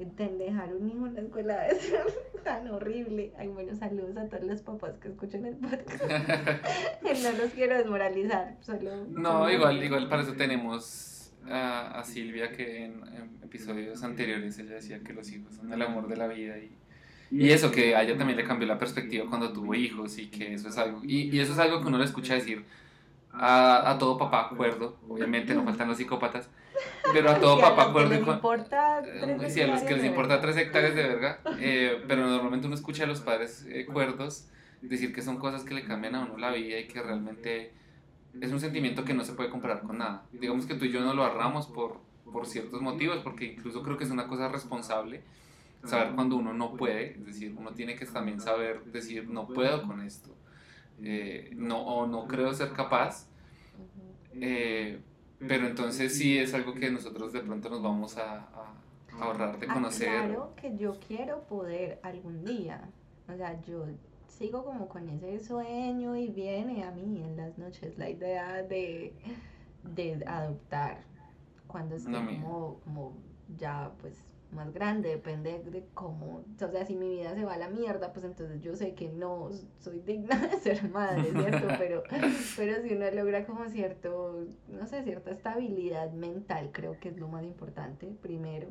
Dejar un hijo en la escuela es (laughs) tan horrible. Ay, bueno, saludos a todos los papás que escuchan el podcast. (laughs) (laughs) no los quiero desmoralizar, solo. No, igual, igual para eso tenemos a, a Silvia que en, en episodios anteriores ella decía que los hijos son el amor de la vida y, y eso que a ella también le cambió la perspectiva cuando tuvo hijos y que eso es algo, y, y eso es algo que uno le escucha decir a, a todo papá acuerdo, obviamente no (laughs) faltan los psicópatas, pero a todo papá con- importa Eh, tres Sí, a los que les importa verga. tres hectáreas de verga, (laughs) eh, pero normalmente uno escucha a los padres eh, cuerdos decir que son cosas que le cambian a uno la vida y que realmente es un sentimiento que no se puede comparar con nada. Digamos que tú y yo no lo agarramos por, por ciertos motivos, porque incluso creo que es una cosa responsable saber cuando uno no puede, es decir, uno tiene que también saber decir no puedo con esto, eh, no, o no creo ser capaz, eh, pero entonces sí es algo que nosotros de pronto nos vamos a, a ahorrar de Ah, conocer. claro que yo quiero poder algún día. O sea, yo sigo como con ese sueño y viene a mí en las noches la idea de, de adoptar. Cuando esté No, como, como ya pues más grande, depende de cómo, o sea, si mi vida se va a la mierda, pues entonces yo sé que no soy digna de ser madre, ¿cierto? (laughs) Pero, pero si uno logra como cierto, no sé, cierta estabilidad mental, creo que es lo más importante, primero.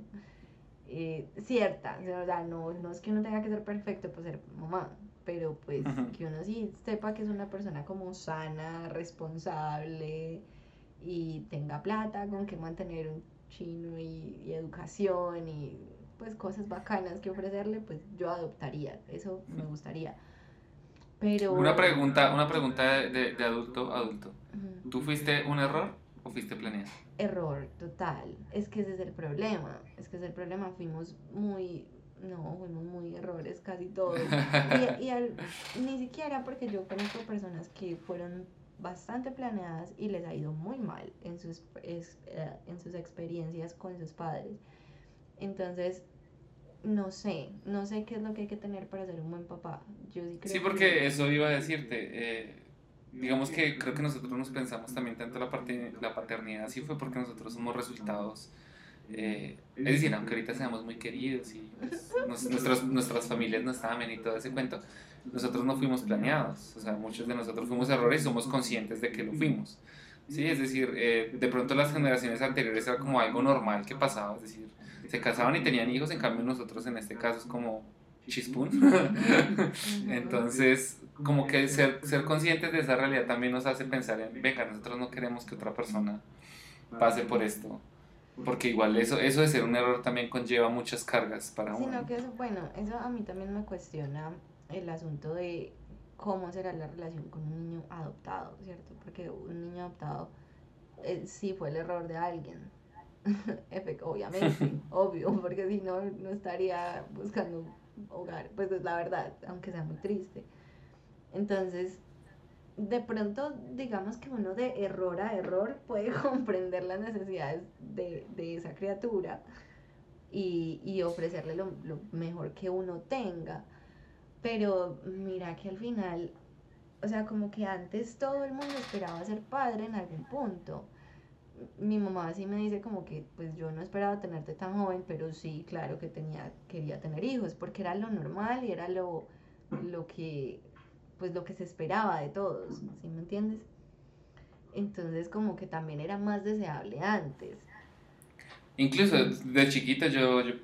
Eh, cierta, o sea, no, no es que uno tenga que ser perfecto para ser mamá, pero pues que uno sí sepa que es una persona como sana, responsable y tenga plata con que mantener un chino y, y educación y pues cosas bacanas que ofrecerle, pues yo adoptaría, eso me gustaría. Pero... Una pregunta, una pregunta de, de- de adulto adulto. ¿Tú fuiste un error o fuiste planeada? Error total. Es que ese es el problema. Es que ese es el problema. Fuimos muy. No, fuimos muy errores casi todos. (laughs) Y, y al- ni siquiera porque yo conozco personas que fueron bastante planeadas y les ha ido muy mal en sus, es- eh, en sus experiencias con sus padres. Entonces, no sé, no sé qué es lo que hay que tener para ser un buen papá. Yo sí creo Sí, que- porque eso iba a decirte. eh, digamos que creo que nosotros nos pensamos también tanto la, parte, la paternidad, sí fue porque nosotros somos resultados. eh, es decir, aunque ahorita seamos muy queridos y pues, nos- nuestros, nuestras familias nos amen y todo ese cuento, nosotros no fuimos planeados. O sea, muchos de nosotros fuimos errores y somos conscientes de que lo fuimos. Sí, es decir, eh, de pronto las generaciones anteriores era como algo normal que pasaba, es decir, se casaban y tenían hijos, en cambio nosotros en este caso es como chispún. (laughs) Entonces, como que ser, ser conscientes de esa realidad también nos hace pensar en, venga, nosotros no queremos que otra persona pase por esto, porque igual eso, eso de ser un error también conlleva muchas cargas para uno. Sino que eso, bueno, eso a mí también me cuestiona el asunto de cómo será la relación con un niño adoptado, ¿cierto? Porque un niño adoptado eh, sí fue el error de alguien. (laughs) Obviamente, obvio, porque si no, no estaría buscando hogar, pues es la verdad, aunque sea muy triste. Entonces, de pronto, digamos que uno de error a error puede (laughs) comprender las necesidades de, de esa criatura y, y ofrecerle lo, lo mejor que uno tenga. Pero mira que al final, o sea, como que antes todo el mundo esperaba ser padre en algún punto. Mi mamá sí me dice como que pues yo no esperaba tenerte tan joven, pero sí, claro que tenía, quería tener hijos, porque era lo normal y era lo, lo que, pues lo que se esperaba de todos, ¿sí me entiendes? Entonces como que también era más deseable antes. Incluso de chiquito yo, yo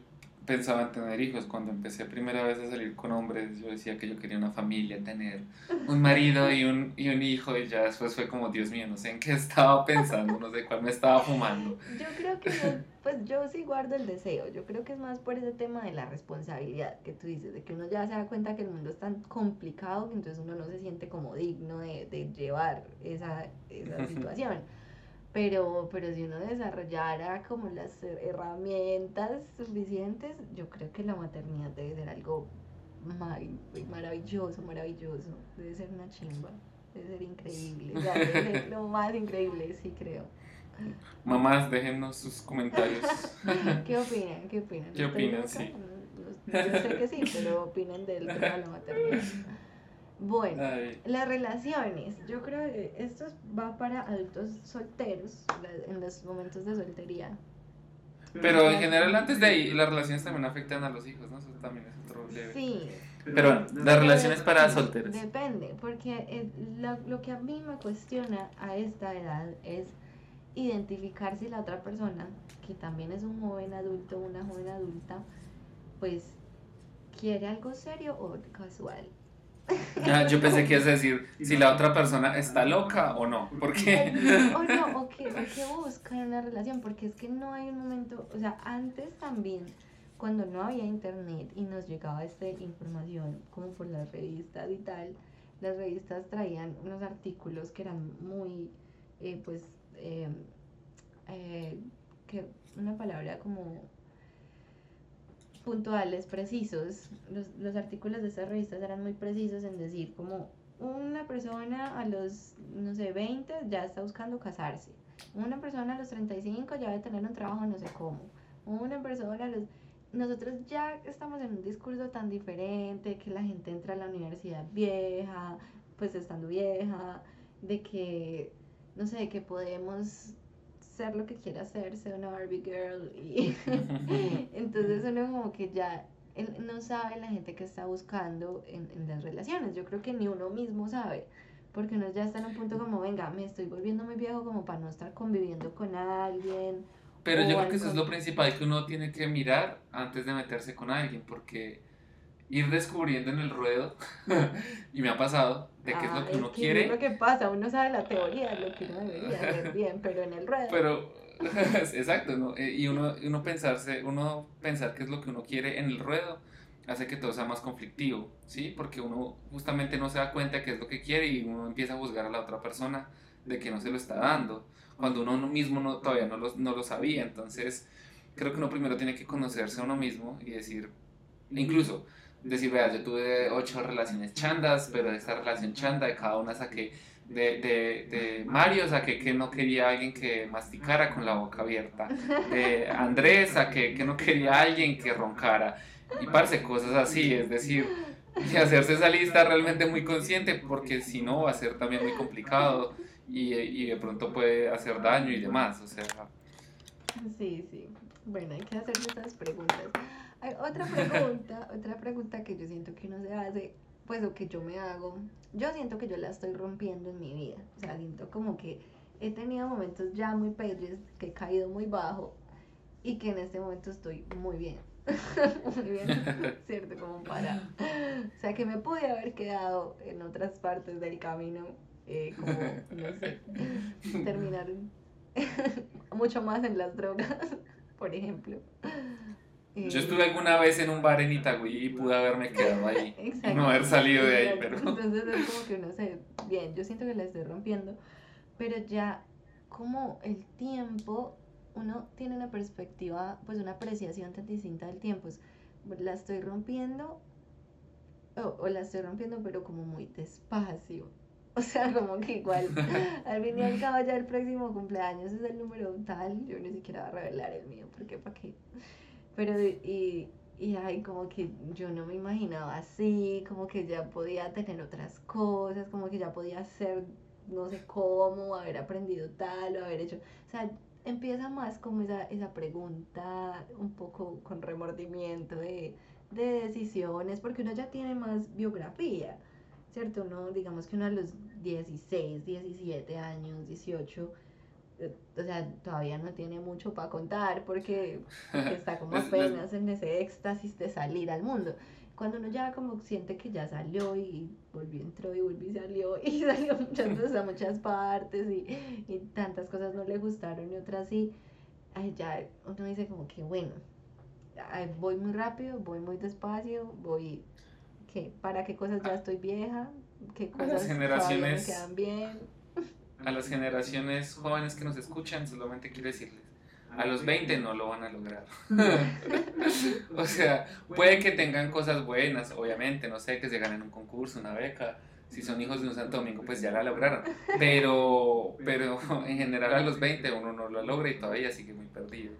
pensaba en tener hijos. Cuando empecé primera vez a salir con hombres, yo decía que yo quería una familia, tener un marido y un, y un hijo. Y ya después fue como, Dios mío, no sé en qué estaba pensando, no sé cuál me estaba fumando. (laughs) Yo creo que pues yo sí guardo el deseo, yo creo que es más por ese tema de la responsabilidad que tú dices, de que uno ya se da cuenta que el mundo es tan complicado que entonces uno no se siente como digno de, de llevar esa, esa (laughs) situación. Pero, pero si uno desarrollara como las herramientas suficientes, yo creo que la maternidad debe ser algo mar- maravilloso, maravilloso, debe ser una chimba, debe ser increíble, o sea, debe ser (laughs) lo más increíble, sí creo. Mamás, déjennos sus comentarios. (laughs) ¿Qué opinan? ¿Qué opinan? ¿Qué ¿No estoy opinan? Sí. Yo sé que sí, pero opinan del tema de la maternidad. Bueno, Ay, las relaciones. Yo creo que esto va para adultos solteros, en los momentos de soltería. Pero en general, antes de ahí, las relaciones también afectan a los hijos, ¿no? Eso también es otro leve. Sí. Pero bueno, las relaciones para solteros. Depende, porque eh, lo, lo que a mí me cuestiona a esta edad es identificar si la otra persona, que también es un joven adulto, una joven adulta, pues quiere algo serio o casual. Ah, yo pensé que ibas a decir si la otra persona está loca o no. ¿Por qué? (laughs) o no, o que busca en una relación, porque es que no hay un momento, o sea, antes también, cuando no había internet y nos llegaba esta información como por las revistas y tal, las revistas traían unos artículos que eran muy, eh, pues, eh, eh, que una palabra como puntuales, precisos. Los, los artículos de estas revistas eran muy precisos en decir como una persona a los, no sé, 20 ya está buscando casarse. Una persona a los 35 ya debe tener un trabajo no sé cómo. Una persona a los... Nosotros ya estamos en un discurso tan diferente, que la gente entra a la universidad vieja, pues estando vieja, de que, no sé, que podemos ser lo que quiera ser, ser una Barbie girl y (laughs) entonces uno como que ya él no sabe la gente que está buscando en, en las relaciones. Yo creo que ni uno mismo sabe, porque uno ya está en un punto como, venga, me estoy volviendo muy viejo como para no estar conviviendo con alguien. Pero yo creo que eso es lo principal que uno tiene que mirar antes de meterse con alguien, porque ir descubriendo en el ruedo, (laughs) y me ha pasado, de qué es Ah, lo que uno Es quiere, lo que pasa, uno sabe la teoría lo que uno debería hacer (laughs) bien, pero en el ruedo. pero (laughs) exacto, ¿no? Eh, Y uno, uno pensarse, uno pensar qué es lo que uno quiere en el ruedo hace que todo sea más conflictivo, ¿sí? Porque uno justamente no se da cuenta qué es lo que quiere y uno empieza a juzgar a la otra persona de que no se lo está dando, cuando uno mismo no, todavía no lo, no lo sabía. Entonces, creo que uno primero tiene que conocerse a uno mismo y decir, incluso decir, vea, yo tuve ocho relaciones chandas, pero de esta relación chanda, de cada una saqué, de, de, Mario saqué que no quería alguien que masticara con la boca abierta, de Andrés saqué que no quería alguien que roncara, y parce, cosas así, es decir, y hacerse esa lista realmente muy consciente, porque si no va a ser también muy complicado y, y de pronto puede hacer daño y demás, o sea... Sí, sí. Bueno, hay que hacerse esas preguntas. Otra pregunta, (laughs) otra pregunta que yo siento que uno se hace, pues o que yo me hago, yo siento que yo la estoy rompiendo en mi vida, o sea, siento como que he tenido momentos ya muy pedres, que he caído muy bajo y que en este momento estoy muy bien, (laughs) muy bien, (laughs) ¿cierto? Como para, o sea, que me pude haber quedado en otras partes del camino, eh, como, no sé, terminar mucho más en las drogas, por ejemplo. Yo estuve alguna vez en un bar en Itagüí y pude haberme quedado ahí. (laughs) Y no haber salido de ahí, pero. Entonces es como que uno se. Bien, yo siento que la estoy rompiendo. Pero ya, como el tiempo, uno tiene una perspectiva, pues una apreciación tan distinta del tiempo. Es, la estoy rompiendo. O, o la estoy rompiendo, pero como muy despacio. O sea, como que igual, (laughs) al fin y al cabo ya el próximo cumpleaños es el número tal, yo ni siquiera voy a revelar el mío, porque para qué. Pero, y, y ay, como que yo no me imaginaba así, como que ya podía tener otras cosas, como que ya podía hacer no sé cómo, haber aprendido tal o haber hecho, o sea, empieza más como esa, esa pregunta un poco con remordimiento de, de decisiones, porque uno ya tiene más biografía. ¿cierto? Uno, digamos que uno a los 16, 17 años, 18, eh, o sea, todavía no tiene mucho para contar porque (laughs) está como apenas en ese éxtasis de salir al mundo. Cuando uno ya como siente que ya salió y volvió, entró y volvió y salió (laughs) y salió muchas veces a muchas partes y, y tantas cosas no le gustaron y otras sí, ay, ya uno dice como que bueno, ay, voy muy rápido, voy muy despacio, voy ¿Qué? ¿Para qué cosas ya estoy vieja? ¿Qué cosas a las generaciones, me quedan bien? A las generaciones jóvenes que nos escuchan, solamente quiero decirles, a los 20 no lo van a lograr. (laughs) o sea, puede que tengan cosas buenas, obviamente, no sé, que se ganen un concurso, una beca. Si son hijos de un Santo Domingo, pues ya la lograron. Pero, pero (laughs) en general a los 20 uno no lo logra y todavía sigue muy perdido.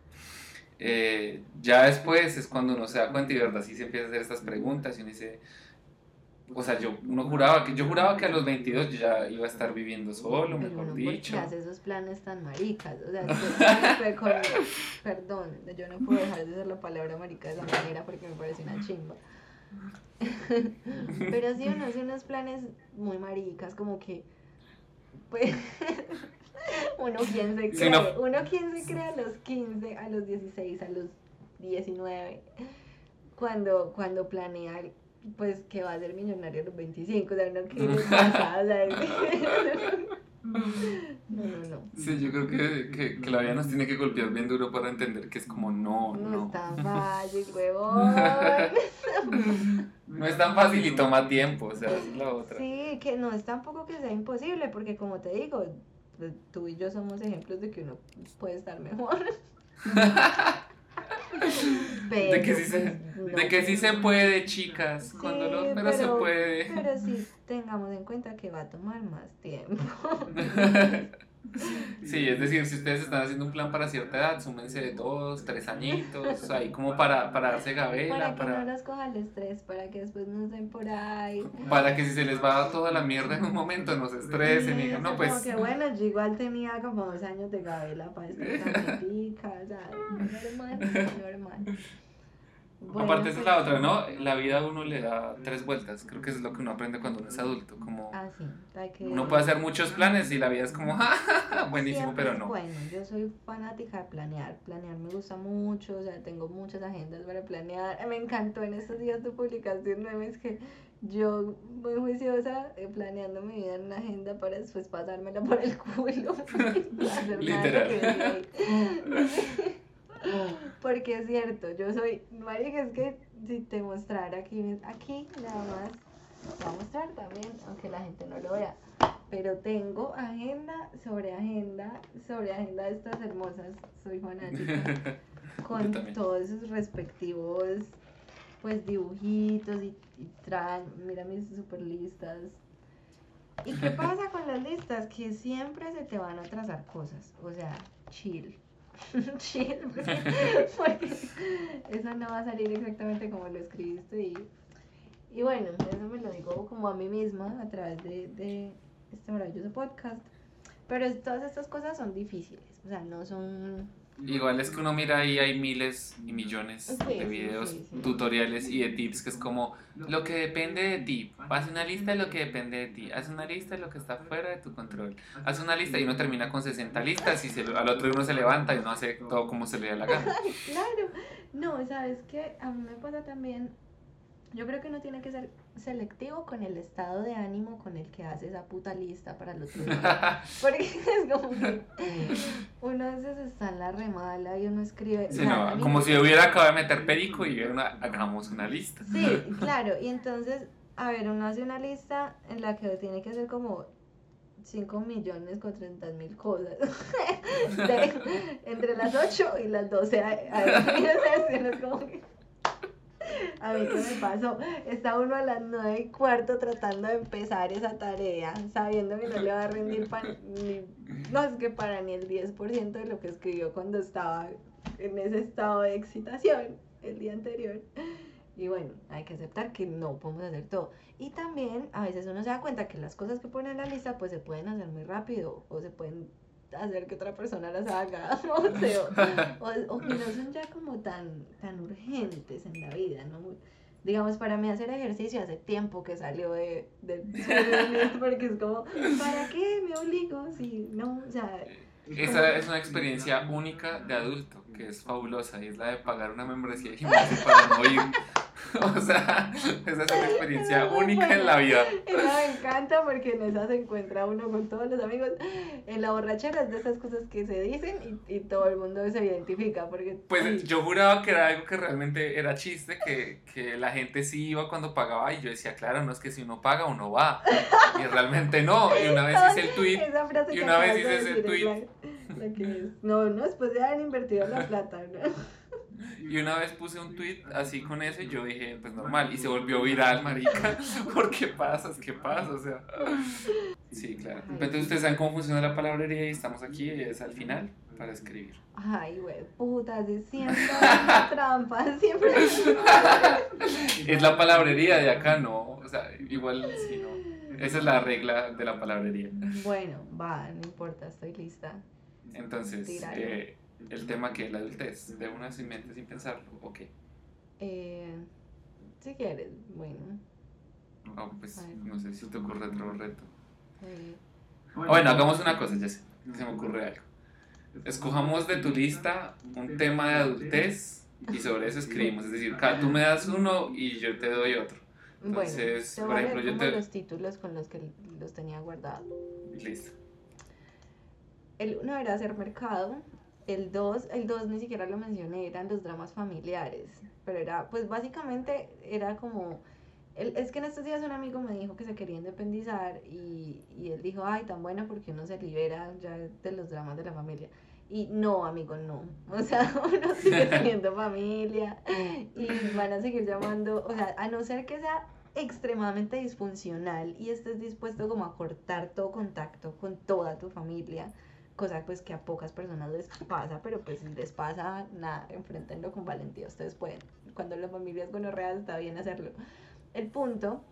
Eh, ya después es cuando uno se da cuenta y verdad sí se empieza a hacer estas preguntas y uno dice, o sea, yo uno juraba que yo juraba que a los 22 yo ya iba a estar viviendo solo, Pero mejor uno, dicho. ¿Por qué hace esos planes tan maricas? O sea, (laughs) con, perdón, yo no puedo dejar de usar la palabra marica de esa manera porque me parece una chimba. (laughs) Pero sí uno hace unos planes muy maricas, como que pues (laughs) uno quien se cree, Sí, no. uno quien se cree a los 15, a los 16, a los 19, cuando, cuando planea pues que va a ser millonario a los 25, o sea, no quiere pasar, (laughs) o sea, (laughs) no, no, no. Sí, yo creo que, que, que la vida nos tiene que golpear bien duro para entender que es como no, No, no. es tan fácil, huevón. No es tan fácil y toma tiempo, o sea, es la otra. Sí, que no es tampoco que sea imposible, porque como te digo, pues, tú y yo somos ejemplos de que uno puede estar mejor. (laughs) De que sí se, de que sí se puede, chicas, con Sí, dolor, pero, se puede. Pero sí tengamos en cuenta que va a tomar más tiempo. (laughs) Sí, es decir, si ustedes están haciendo un plan para cierta edad, súmense de dos, tres añitos, ahí como para, para darse Para gabela, que no para, nos coja el estrés, para que después no estén por ahí. para que si se les va toda la mierda en un momento no se estresen y digan, no, pues... Como que bueno, yo igual tenía como dos años de gabela para (laughs) estar tranquitica, o sea, normal, normal. Bueno, Aparte esa es la otra, ¿no? La vida a uno le da tres vueltas, creo que eso es lo que uno aprende cuando uno es adulto, como Ah, sí, que... uno puede hacer muchos planes y la vida es como, "Ja, ja, ja", buenísimo, Siempre pero es no. Bueno, yo soy fanática de planear. Planear me gusta mucho, o sea, tengo muchas agendas para planear. Me encantó en estos días tu publicación, memes que yo, muy juiciosa, eh, planeando mi vida en una agenda para después pasármela por el culo. (laughs) y (laughs) (laughs) Porque es cierto, yo soy, marica, es que si te mostrara aquí, aquí nada más, te voy a mostrar también, aunque la gente no lo vea. pero tengo agenda sobre agenda sobre agenda de estas hermosas, soy fanática, (laughs) con todos sus respectivos pues dibujitos y, y traen, mira mis super listas. ¿Y qué (laughs) pasa con las listas? Que siempre se te van a trazar cosas, o sea, chill. (laughs) chill, porque, (laughs) porque eso no va a salir exactamente como lo escribiste y, y bueno, eso me lo digo como a mí misma a través de, de este maravilloso podcast. Pero todas estas cosas son difíciles, o sea, no son... Igual es que uno mira ahí hay miles y millones Sí, de videos, sí, sí. tutoriales y de tips que es como lo que depende de ti. Haz una lista de lo que depende de ti. Haz una lista de lo que está fuera de tu control. Haz una lista y uno termina con 60 listas y se, lo- al otro uno se levanta y no hace todo como se le da la gana. (laughs) Claro, no, sabes que a mí me pasa también, yo creo que uno tiene que ser selectivo con el estado de ánimo con el que hace esa puta lista para los. (laughs) Porque es como que uno a veces está en la remala y uno escribe... Sí, no, como si hubiera acabado de meter perico y una, hagamos una lista. Sí, claro, y entonces, a ver, uno hace una lista en la que tiene que hacer como 5 millones con 30 mil cosas. (laughs) De- entre las 8 y las 12. A, a, es como que- a mí qué me pasó. Está uno a las 9 y cuarto tratando de empezar esa tarea, sabiendo que no le va a rendir pa- ni, no es que para ni el 10% de lo que escribió cuando estaba en ese estado de excitación el día anterior. Y bueno, hay que aceptar que no podemos hacer todo. Y también a veces uno se da cuenta que las cosas que pone en la lista pues se pueden hacer muy rápido o se pueden hacer que otra persona las haga (laughs) o, sea, o, o que no son ya como tan, tan urgentes en la vida, ¿no? Digamos, para mí hacer ejercicio hace tiempo que salió de, de, de- (laughs) porque es como, ¿para qué me obligo? Si no, o sea, Esa es una experiencia única de adulto, que es fabulosa, y es la de pagar una membresía de gimnasio para no ir. (laughs) O sea, esa es una (laughs) experiencia Es única en la vida. (laughs) Esa me encanta porque en esa se encuentra uno con todos los amigos. En la borrachera es de esas cosas que se dicen y, y todo el mundo se identifica. Porque, Pues ay, yo juraba que era algo que realmente era chiste, que, que la gente sí iba cuando pagaba, y yo decía, claro, no es que si uno paga, uno va. Y realmente no. Y una vez hice el tweet, y una vez hice es tweet. la- la que es. No, no, después de haber invertido la plata, ¿no? Y una vez puse un tweet así con eso, y yo dije, pues normal, y se volvió viral, marica. (laughs) ¿Por qué pasas? ¿Qué pasa? O sea. Sí, claro. Entonces ustedes saben cómo funciona la palabrería y estamos aquí, es al final, para escribir. Ay, güey, puta, siempre (laughs) trampa, siempre. (laughs) Es la palabrería de acá, no. O sea, igual sí, no. Esa es la regla de la palabrería. Bueno, va, no importa, estoy lista. Entonces, eh, el tema que la adultez, de una sin mente, sin pensarlo, ok. Eh, si quieres, bueno. No, pues no sé si te ocurre otro reto. eh, Bueno, hagamos una cosa, ya sé, se me ocurre algo. Escojamos de tu lista un tema de adultez y sobre eso escribimos. Es decir, cada- tú me das uno y yo te doy otro. Entonces, por ejemplo, yo te- los títulos con los que los tenía guardados. Listo. El uno era hacer mercado, el dos, el dos ni siquiera lo mencioné, eran los dramas familiares, pero era, pues básicamente era como, el- es que en estos días un amigo me dijo que se quería independizar y, y él dijo, ay, tan bueno porque uno se libera ya de los dramas de la familia. Y no, amigo, no. (laughs) O sea, uno sigue (laughs) teniendo familia y van a seguir llamando, o sea, a no ser que sea extremadamente disfuncional y estés dispuesto como a cortar todo contacto con toda tu familia, cosa pues que a pocas personas les pasa, pero pues si les pasa, nada, enfrentenlo con valentía, ustedes pueden. Cuando la familia es gonorrea está bien hacerlo. El punto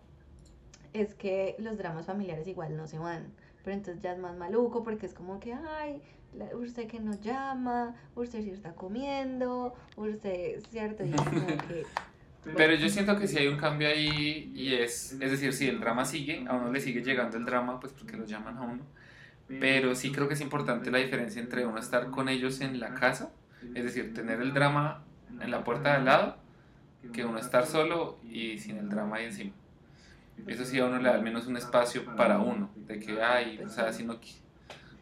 es que los dramas familiares igual no se van, pero entonces ya es más maluco porque es como que, ay, la- usted que nos llama, usted sí está comiendo, usted, ¿cierto? Y es como que... (laughs) Pero yo siento que si hay un cambio ahí y es, es decir, si el drama sigue, a uno le sigue llegando el drama, pues porque lo llaman a uno. Pero sí creo que es importante la diferencia entre uno estar con ellos en la casa, es decir, tener el drama en la puerta de al lado, que uno estar solo y sin el drama ahí encima. Eso sí a uno le da al menos un espacio para uno, de que, ay, o sea, si no...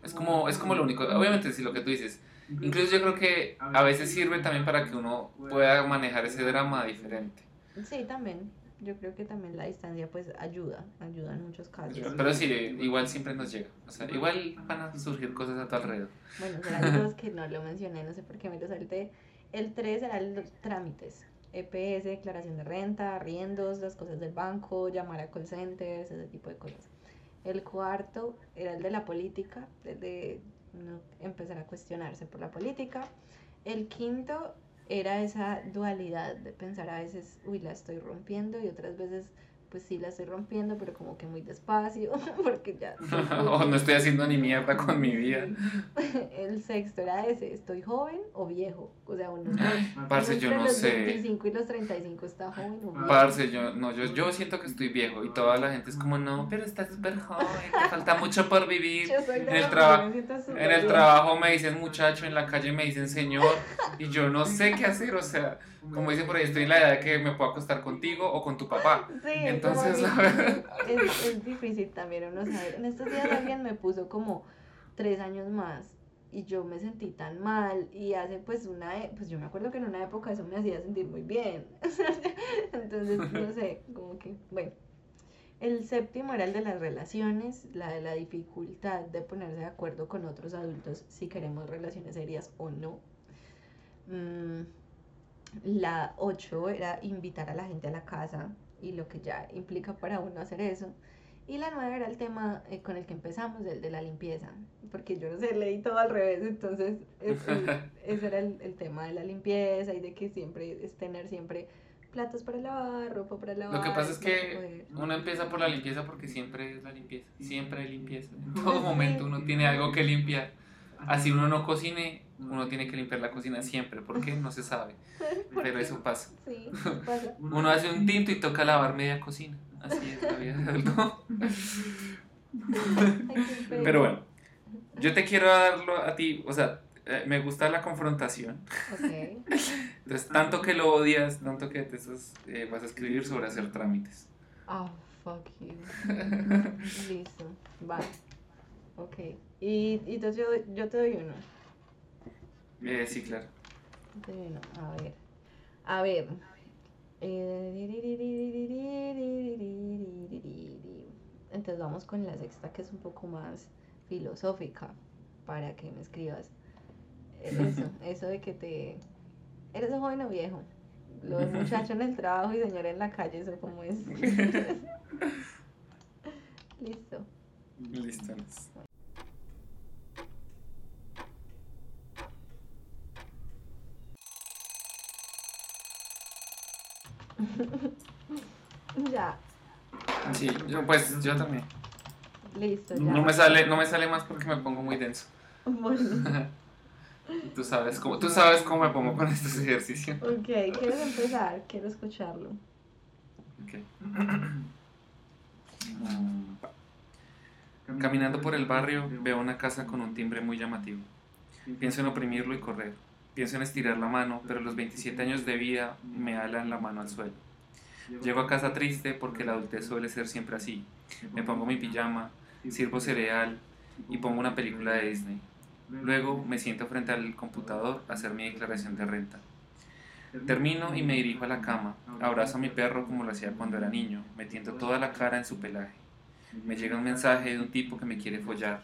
Es como, es como lo único, obviamente si lo que tú dices, incluso yo creo que a veces sirve también para que uno pueda manejar ese drama diferente. Sí, también. Yo creo que también la distancia pues ayuda, ayuda en muchos casos. Pero sí, igual siempre nos llega. O sea, igual van a surgir cosas a tu alrededor. Bueno, serán dos que no lo mencioné, no sé por qué me lo salté. El 3 eran los trámites. EPS, declaración de renta, arriendos, las cosas del banco, llamar a call centers, ese tipo de cosas. El cuarto era el de la política, el de empezar a cuestionarse por la política. El quinto era esa dualidad de pensar a veces, uy, la estoy rompiendo y otras veces pues sí la estoy rompiendo, pero como que muy despacio, (laughs) porque ya... (laughs) o no estoy haciendo ni mierda con mi vida. (laughs) El sexto era ese, ¿estoy joven o viejo? O sea, uno... Parce, yo no los sé. 25 y los 35 está joven o viejo. Parce, yo, no, yo, yo siento que estoy viejo y toda la gente es como, no, pero estás súper joven, te falta mucho por vivir. Yo soy En el, traba- que me siento súper en el trabajo me dicen muchacho, en la calle me dicen señor y yo no sé qué hacer, o sea, como dicen por ahí, estoy en la edad de que me puedo acostar contigo o con tu papá. (laughs) Sí, Entonces, la verdad. es, es difícil también uno saber. En estos días alguien me puso como tres años más y yo me sentí tan mal y hace pues una, e- pues yo me acuerdo que en una época eso me hacía sentir muy bien. (laughs) Entonces, no sé, como que, bueno. El séptimo era el de las relaciones, la de la dificultad de ponerse de acuerdo con otros adultos si queremos relaciones serias o no. Mm, la 8 era invitar a la gente a la casa y lo que ya implica para uno hacer eso. Y la 9 era el tema eh, con el que empezamos, el de la limpieza, porque yo no sé, leí todo al revés, entonces es- (laughs) es- ese era el, el tema de la limpieza y de que siempre es tener siempre platos para lavar, ropa para lavar. Lo que pasa es que uno empieza por la limpieza porque siempre es la limpieza, siempre hay limpieza. En (laughs) todo momento uno tiene algo que limpiar. Así uno no cocine, uno tiene que limpiar la cocina siempre, ¿por qué? No se sabe, (laughs) pero eso pasa. Sí, pasa. (laughs) Uno hace un tinto y toca lavar media cocina. Así es la vida qué Pero bueno, yo te quiero darlo a ti, o sea, eh, me gusta la confrontación. Ok. Entonces, tanto que lo odias, tanto que te estás, eh, vas a escribir sobre hacer trámites. Oh, fuck you. (laughs) Listo, va. Ok. Y, y entonces yo, yo te doy uno. Eh, sí, claro. Te doy uno. A ver. A ver. Entonces vamos con la sexta que es un poco más filosófica para que me escribas. Eso, (laughs) eso de que te... ¿Eres joven o viejo? Los muchachos en el trabajo y señora en la calle, eso como es. (laughs) Listo. Listo. (laughs) Ya, Sí, yo, pues yo también. listo, ya. No me sale, no me sale más porque me pongo muy denso. Bueno, (laughs) Tú sabes cómo, tú sabes cómo me pongo con estos ejercicios. ok, ¿quieres empezar? Quiero escucharlo. Ok. Caminando por el barrio veo una casa con un timbre muy llamativo. Pienso en oprimirlo y correr. Pienso en estirar la mano, pero los 27 años de vida me alan la mano al suelo. Llego a casa triste porque la adultez suele ser siempre así. Me pongo mi pijama, sirvo cereal y pongo una película de Disney. Luego me siento frente al computador a hacer mi declaración de renta. Termino y me dirijo a la cama. Abrazo a mi perro como lo hacía cuando era niño, metiendo toda la cara en su pelaje. Me llega un mensaje de un tipo que me quiere follar.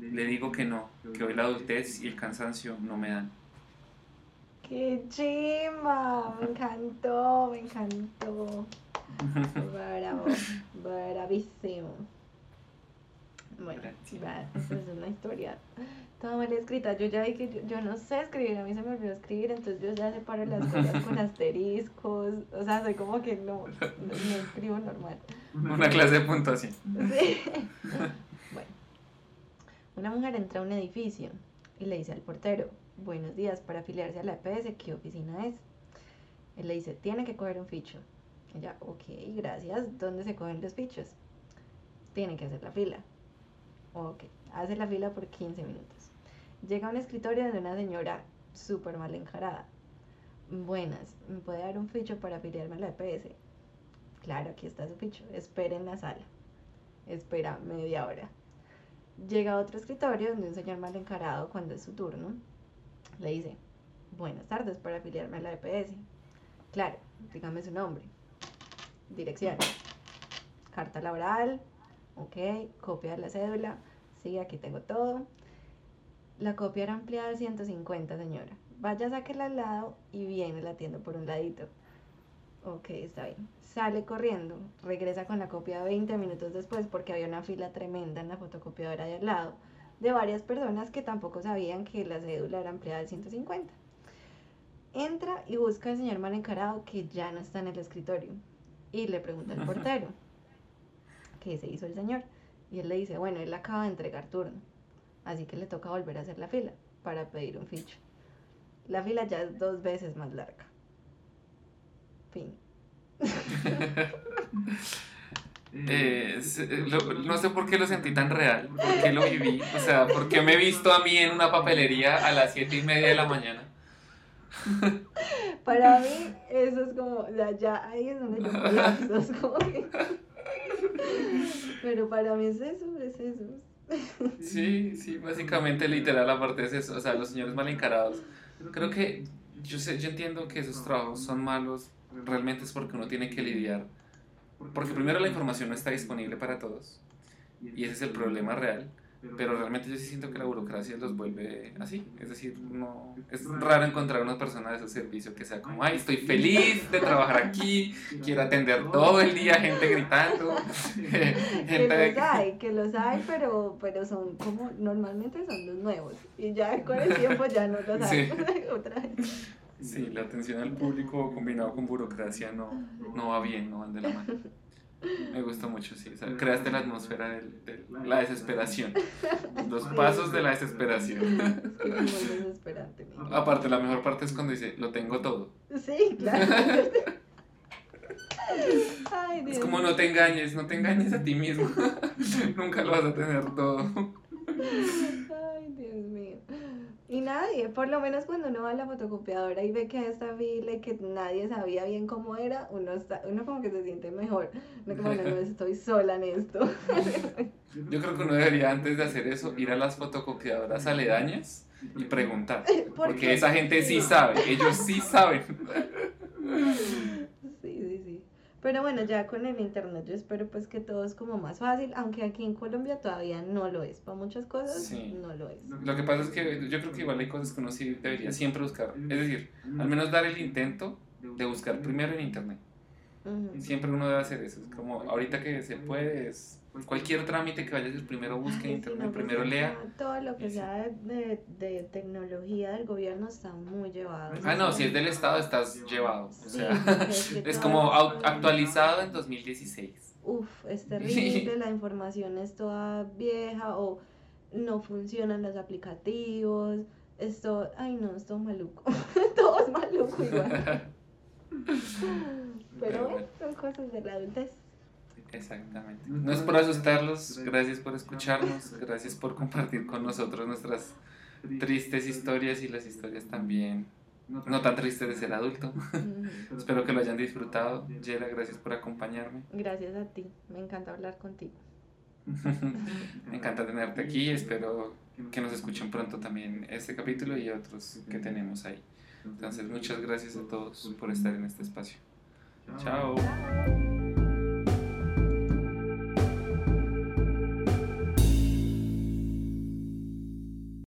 Le digo que no, que hoy la adultez y el cansancio no me dan. ¡Qué chimba! Me encantó, me encantó. Bravo, bravísimo. Bueno, va, esa es una historia toda mal escrita. Yo ya vi que yo, yo no sé escribir, a mí se me olvidó escribir, entonces yo ya separo las cosas con asteriscos. O sea, soy como que no, no, no escribo normal. Una clase de puntuación. Sí. Una mujer entra a un edificio y le dice al portero, buenos días, para afiliarse a la EPS, ¿qué oficina es? Él le dice, tiene que coger un ficho. Ella, ok, gracias, ¿dónde se cogen los fichos? Tiene que hacer la fila. Ok, hace la fila por 15 minutos. Llega a un escritorio de una señora súper mal encarada. Buenas, ¿me puede dar un ficho para afiliarme a la EPS? Claro, aquí está su ficho. Espere en la sala. Espera media hora. Llega a otro escritorio donde un señor mal encarado, cuando es su turno, le dice, buenas tardes para afiliarme a la EPS. Claro, dígame su nombre. dirección, carta laboral, ok, copia de la cédula, sí, aquí tengo todo. La copia era ampliada de 150, señora. Vaya, sáquela al lado y viene la atiendo por un ladito. Ok, está bien. Sale corriendo, regresa con la copia 20 minutos después porque había una fila tremenda en la fotocopiadora de al lado de varias personas que tampoco sabían que la cédula era ampliada de 150. Entra y busca al señor mal encarado que ya no está en el escritorio y le pregunta al portero (laughs) qué se hizo el señor. Y él le dice, bueno, él acaba de entregar turno, así que le toca volver a hacer la fila para pedir un ficho. La fila ya es dos veces más larga. (laughs) Eh, eh, lo- no sé por qué lo sentí tan real, por qué lo viví, o sea, por qué me he visto a mí en una papelería a las siete y media de la mañana. (laughs) Para mí, eso es como, sea, ya ahí es donde yo es como que- (laughs) Pero para mí es eso, es eso. Sí, sí, básicamente literal aparte es eso, o sea, los señores mal encarados. Creo que yo sé, yo entiendo que esos trabajos son malos, realmente es porque uno tiene que lidiar, porque primero la información no está disponible para todos y ese es el problema real. Pero realmente yo sí siento que la burocracia los vuelve así. Es decir, no, es raro encontrar una persona de ese servicio que sea como, ay, estoy feliz de trabajar aquí, quiero atender todo el día gente gritando. (laughs) Que gente los hay, que los hay, pero, pero son como, normalmente son los nuevos. Y ya con el tiempo ya no los hay. (laughs) Otra vez. Sí, la atención al público combinado con burocracia no, no va bien, no van de la mano. Me gustó mucho, sí. o sea, creaste la atmósfera del- de la desesperación. Los pasos de la desesperación. Es. Aparte, la mejor parte es cuando dice, lo tengo todo. Sí, claro. Ay, Dios Es como no te engañes, no te engañes a ti mismo. (laughs) Nunca lo vas a tener todo. (laughs) Ay, Dios mío. Y nadie, por lo menos cuando uno va a la fotocopiadora y ve que esta fila y que nadie sabía bien cómo era, uno está, uno como que se siente mejor. No como, no, no, estoy sola en esto. (laughs) Yo creo que uno debería, antes de hacer eso, ir a las fotocopiadoras aledañas y preguntar. (laughs) Porque esa gente sí sabe, ellos sí saben. (laughs) Pero bueno, ya con el internet yo espero pues que todo es como más fácil, aunque aquí en Colombia todavía no lo es. Para muchas cosas Sí. no lo es. Lo que pasa es que yo creo que igual hay cosas que uno sí debería siempre buscar. Es decir, al menos dar el intento de buscar primero en internet. Siempre uno debe hacer eso. Es como ahorita que se puede, es cualquier trámite que vayas a hacer, primero busque en internet, pues primero lea. Todo lo que sea de, de tecnología del gobierno está muy llevado. Ah, no, si es del Estado estás llevado. O sea, (laughs) es que (laughs) es todo como actualizado en 2016. Uf, es terrible, la información es toda vieja o no funcionan los aplicativos. Esto, ay no, es todo maluco. (laughs) todo es maluco igual. Pero bueno, son cosas de la adultez. Exactamente. No es por asustarlos, gracias por escucharnos, gracias por compartir con nosotros nuestras tristes historias y las historias también no tan tristes de ser adulto. (laughs) Espero que lo hayan disfrutado. Yera, gracias por acompañarme. Gracias a ti, me encanta hablar contigo. (laughs) Me encanta tenerte aquí. Espero que nos escuchen pronto también este capítulo y otros que tenemos ahí. Entonces, muchas gracias a todos por estar en este espacio. Chao. Chao.